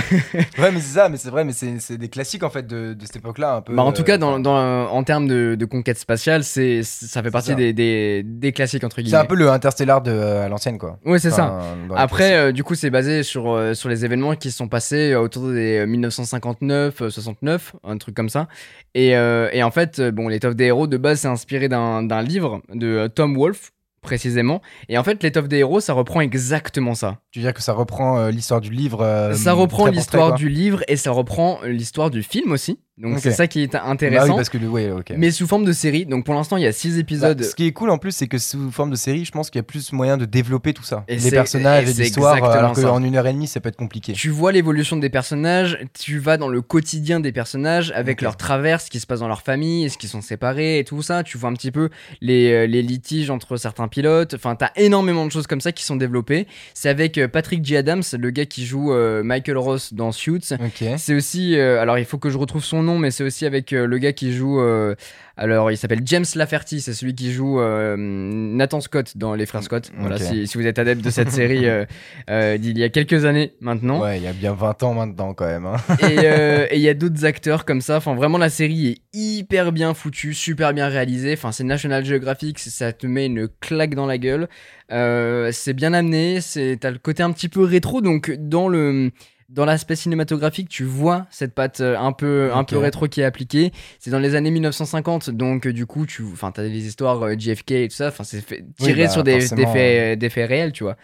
Ouais, mais c'est ça, mais c'est vrai, mais c'est c'est des classiques en fait de, de cette époque-là, un peu. Bah, en tout euh, cas, dans, dans- en termes de, de conquête spatiale, c'est, ça fait partie des, des, des classiques entre guillemets. C'est un peu le Interstellar de euh, à l'ancienne, quoi. Ouais, c'est ça. Enfin, Après, euh, du coup, c'est basé sur, euh, sur les événements qui se sont passés autour des euh, 1959, euh, 69, un truc comme ça. Et, et en fait, bon, l'étoffe des héros de base, c'est inspiré d'un, livre de Tom Wolfe, précisément. Et en fait, l'étoffe des héros, ça reprend exactement ça. Tu veux dire que ça reprend euh, l'histoire du livre euh, ça reprend l'histoire du livre et ça reprend l'histoire du film aussi. Donc c'est ça qui est Bah intéressant. oui, parce que le. Ouais. Mais sous forme de série. Donc pour l'instant, il y a six Bah, épisodes. ce qui est cool en plus, c'est que sous forme de série, je pense qu'il y a plus moyen de développer tout ça. Et les personnages et l'histoire, euh, alors qu'en une heure et demie, ça peut être compliqué. Tu vois l'évolution des personnages, tu vas dans le quotidien des personnages avec Ok. leurs traverses, ce qui se passe dans leur famille, est-ce qu'ils sont séparés et tout ça. Tu vois un petit peu les, euh, les litiges entre certains pilotes. Enfin, t'as énormément de choses comme ça qui sont développées. C'est avec euh, Patrick G. Adams, le gars qui joue euh, Michael Ross dans Suits. C'est aussi, euh, alors il faut que je retrouve son nom, mais c'est aussi avec euh, le gars qui joue. euh, alors il s'appelle James Laferty, c'est celui qui joue euh, Nathan Scott dans Les Frères Scott. Voilà, si, si vous êtes adepte de cette série <laughs> d'il y a quelques années maintenant. Ouais, il y a bien 20 ans maintenant quand même. hein. Et <laughs> et il y a d'autres acteurs comme ça. Enfin, vraiment, la série est hyper bien foutue, super bien réalisée. Enfin, c'est National Geographic, ça te met une claque dans la gueule. Euh, c'est bien amené, c'est t'as le côté un petit peu rétro, donc dans le dans l'aspect cinématographique, tu vois cette patte euh, un peu un peu rétro qui est appliquée. C'est dans les années 1950, donc euh, du coup, tu enfin t'as des histoires euh, JFK et tout ça. Enfin, c'est tiré bah, sur des, faits des faits réels, tu vois.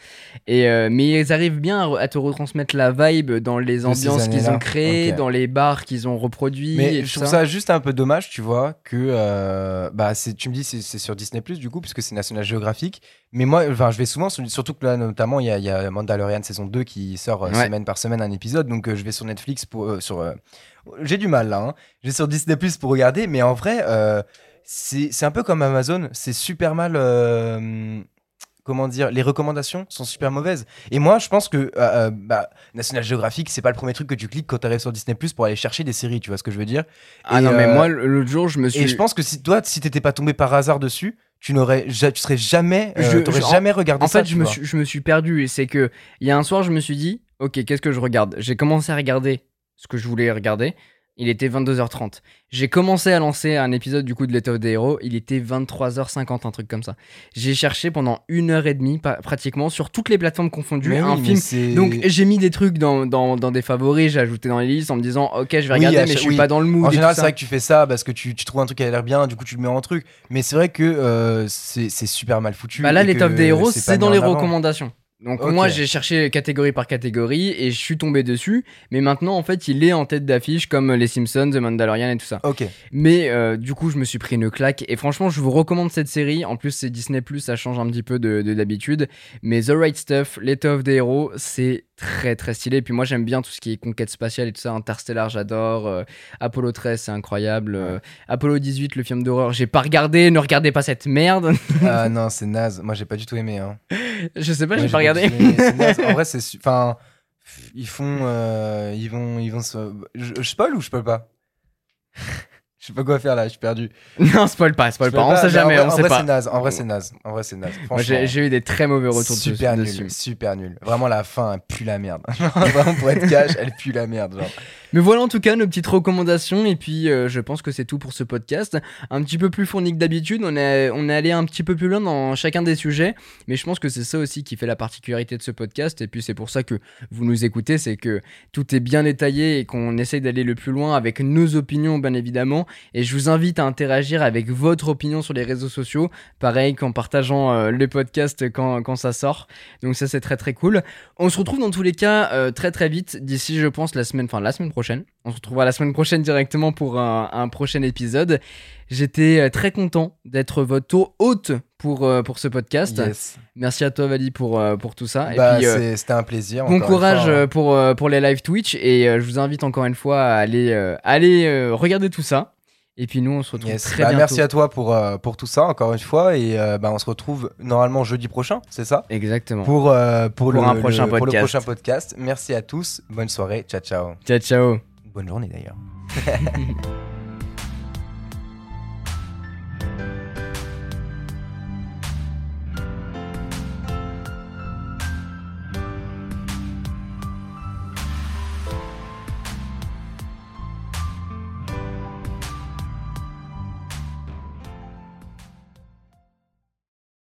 Et euh, mais ils arrivent bien à, te retransmettre la vibe dans les ces ambiances qu'ils ont créées, dans les bars qu'ils ont reproduits. Mais et je trouve ça juste un peu dommage, tu vois, que euh, bah tu me dis c'est, c'est sur Disney Plus du coup, puisque c'est National Geographic. Mais moi, enfin, je vais souvent, sur- surtout que là, notamment, il y a, il y a Mandalorian saison 2 qui sort euh, Ouais. semaine par semaine un épisode, donc euh, je vais sur Netflix pour euh, sur. euh, j'ai du mal là, hein. je vais sur Disney Plus pour regarder, mais en vrai, c'est, c'est un peu comme Amazon, c'est super mal. Comment dire, les recommandations sont super mauvaises. Et moi, je pense que euh, bah, National Geographic, c'est pas le premier truc que tu cliques quand tu arrives sur Disney Plus pour aller chercher des séries, tu vois ce que je veux dire? Ah Et, non, mais euh, moi, l'autre jour, je me suis. et je pense que si toi, si t'étais pas tombé par hasard dessus, tu n'aurais, ja- tu serais jamais, euh, Je- t'aurais je- jamais regardé En ça. fait, tu je me, suis, je me suis perdu. Et c'est que, il y a un soir, je me suis dit, ok, qu'est-ce que je regarde? J'ai commencé à regarder ce que je voulais regarder. Il était 22h30. J'ai commencé à lancer un épisode du coup de l'étoffe des héros. Il était 23h50, un truc comme ça. J'ai cherché pendant une heure et demie, pratiquement, sur toutes les plateformes confondues, Mais un film. Donc j'ai mis des trucs dans, dans, dans des favoris, j'ai ajouté dans les listes en me disant, ok, je vais Oui, regarder, mais je suis oui. pas dans le mood. en général, c'est vrai que tu fais ça parce que tu, tu trouves un truc qui a l'air bien, du coup tu le mets en truc. Mais c'est vrai que euh, c'est super mal foutu. Bah là, l'étoffe des héros, c'est dans les avant. recommandations. Donc moi j'ai cherché catégorie par catégorie et je suis tombé dessus. Mais maintenant en fait il est en tête d'affiche comme les Simpsons, The Mandalorian et tout ça. Ok. Mais euh, du coup je me suis pris une claque et franchement je vous recommande cette série. En plus c'est Disney ⁇ ça change un petit peu de de d'habitude. Mais The Right Stuff, L'étoffe of the Hero, c'est très très stylé. Et puis moi j'aime bien tout ce qui est conquête spatiale et tout ça. Interstellar j'adore. Euh, Apollo 13 c'est incroyable. Euh, Apollo 18 le film d'horreur j'ai pas regardé. Ne regardez pas cette merde. Ah <laughs> non, c'est naze. Moi, j'ai pas du tout aimé. Hein. je sais pas, j'ai pas regardé. naze. En vrai, <laughs> c'est. Enfin. Ils font. euh, ils vont. Ils vont se. Je, je spoil ou je peux pas? <laughs> Je sais pas quoi faire là, je suis perdu. <laughs> non spoil pas, spoil pas. peux On sait mais jamais, en vrai, on en sait vrai, pas. c'est naze. En vrai, c'est naze. En vrai, c'est naze. J'ai eu des très mauvais retours dessus- super nul, dessus. super nul. Vraiment la fin, elle pue la merde. <laughs> Vraiment pour être cash, elle pue la merde. Genre. Mais voilà en tout cas nos petites recommandations et puis euh, je pense que c'est tout pour ce podcast. Un petit peu plus fourni que d'habitude, on est, on est allé un petit peu plus loin dans chacun des sujets, mais je pense que c'est ça aussi qui fait la particularité de ce podcast et puis c'est pour ça que vous nous écoutez, c'est que tout est bien détaillé et qu'on essaye d'aller le plus loin avec nos opinions bien évidemment et je vous invite à interagir avec votre opinion sur les réseaux sociaux, pareil qu'en partageant euh, le podcast quand, quand ça sort. Donc ça c'est très très cool. On se retrouve dans tous les cas euh, très très vite d'ici je pense la semaine, enfin la semaine prochaine. On se retrouvera la semaine prochaine directement pour un, un prochain épisode. J'étais euh, très content d'être votre hôte pour, euh, pour ce podcast. Yes. Merci à toi Vali pour, euh, pour tout ça. Bah, euh, c'était un plaisir. bon courage fois, hein. pour, pour les live Twitch et je vous invite encore une fois à aller, aller regarder tout ça. Et puis nous on se retrouve Yes. très Bah, bientôt. merci à toi pour, euh, pour tout ça, encore une fois. Et euh, bah, on se retrouve normalement jeudi prochain, c'est ça? Exactement. pour, euh, pour, Pour le, un prochain le- pour le podcast. prochain podcast. Merci à tous. Bonne soirée. Ciao, ciao. Ciao ciao. Bonne journée d'ailleurs. <laughs>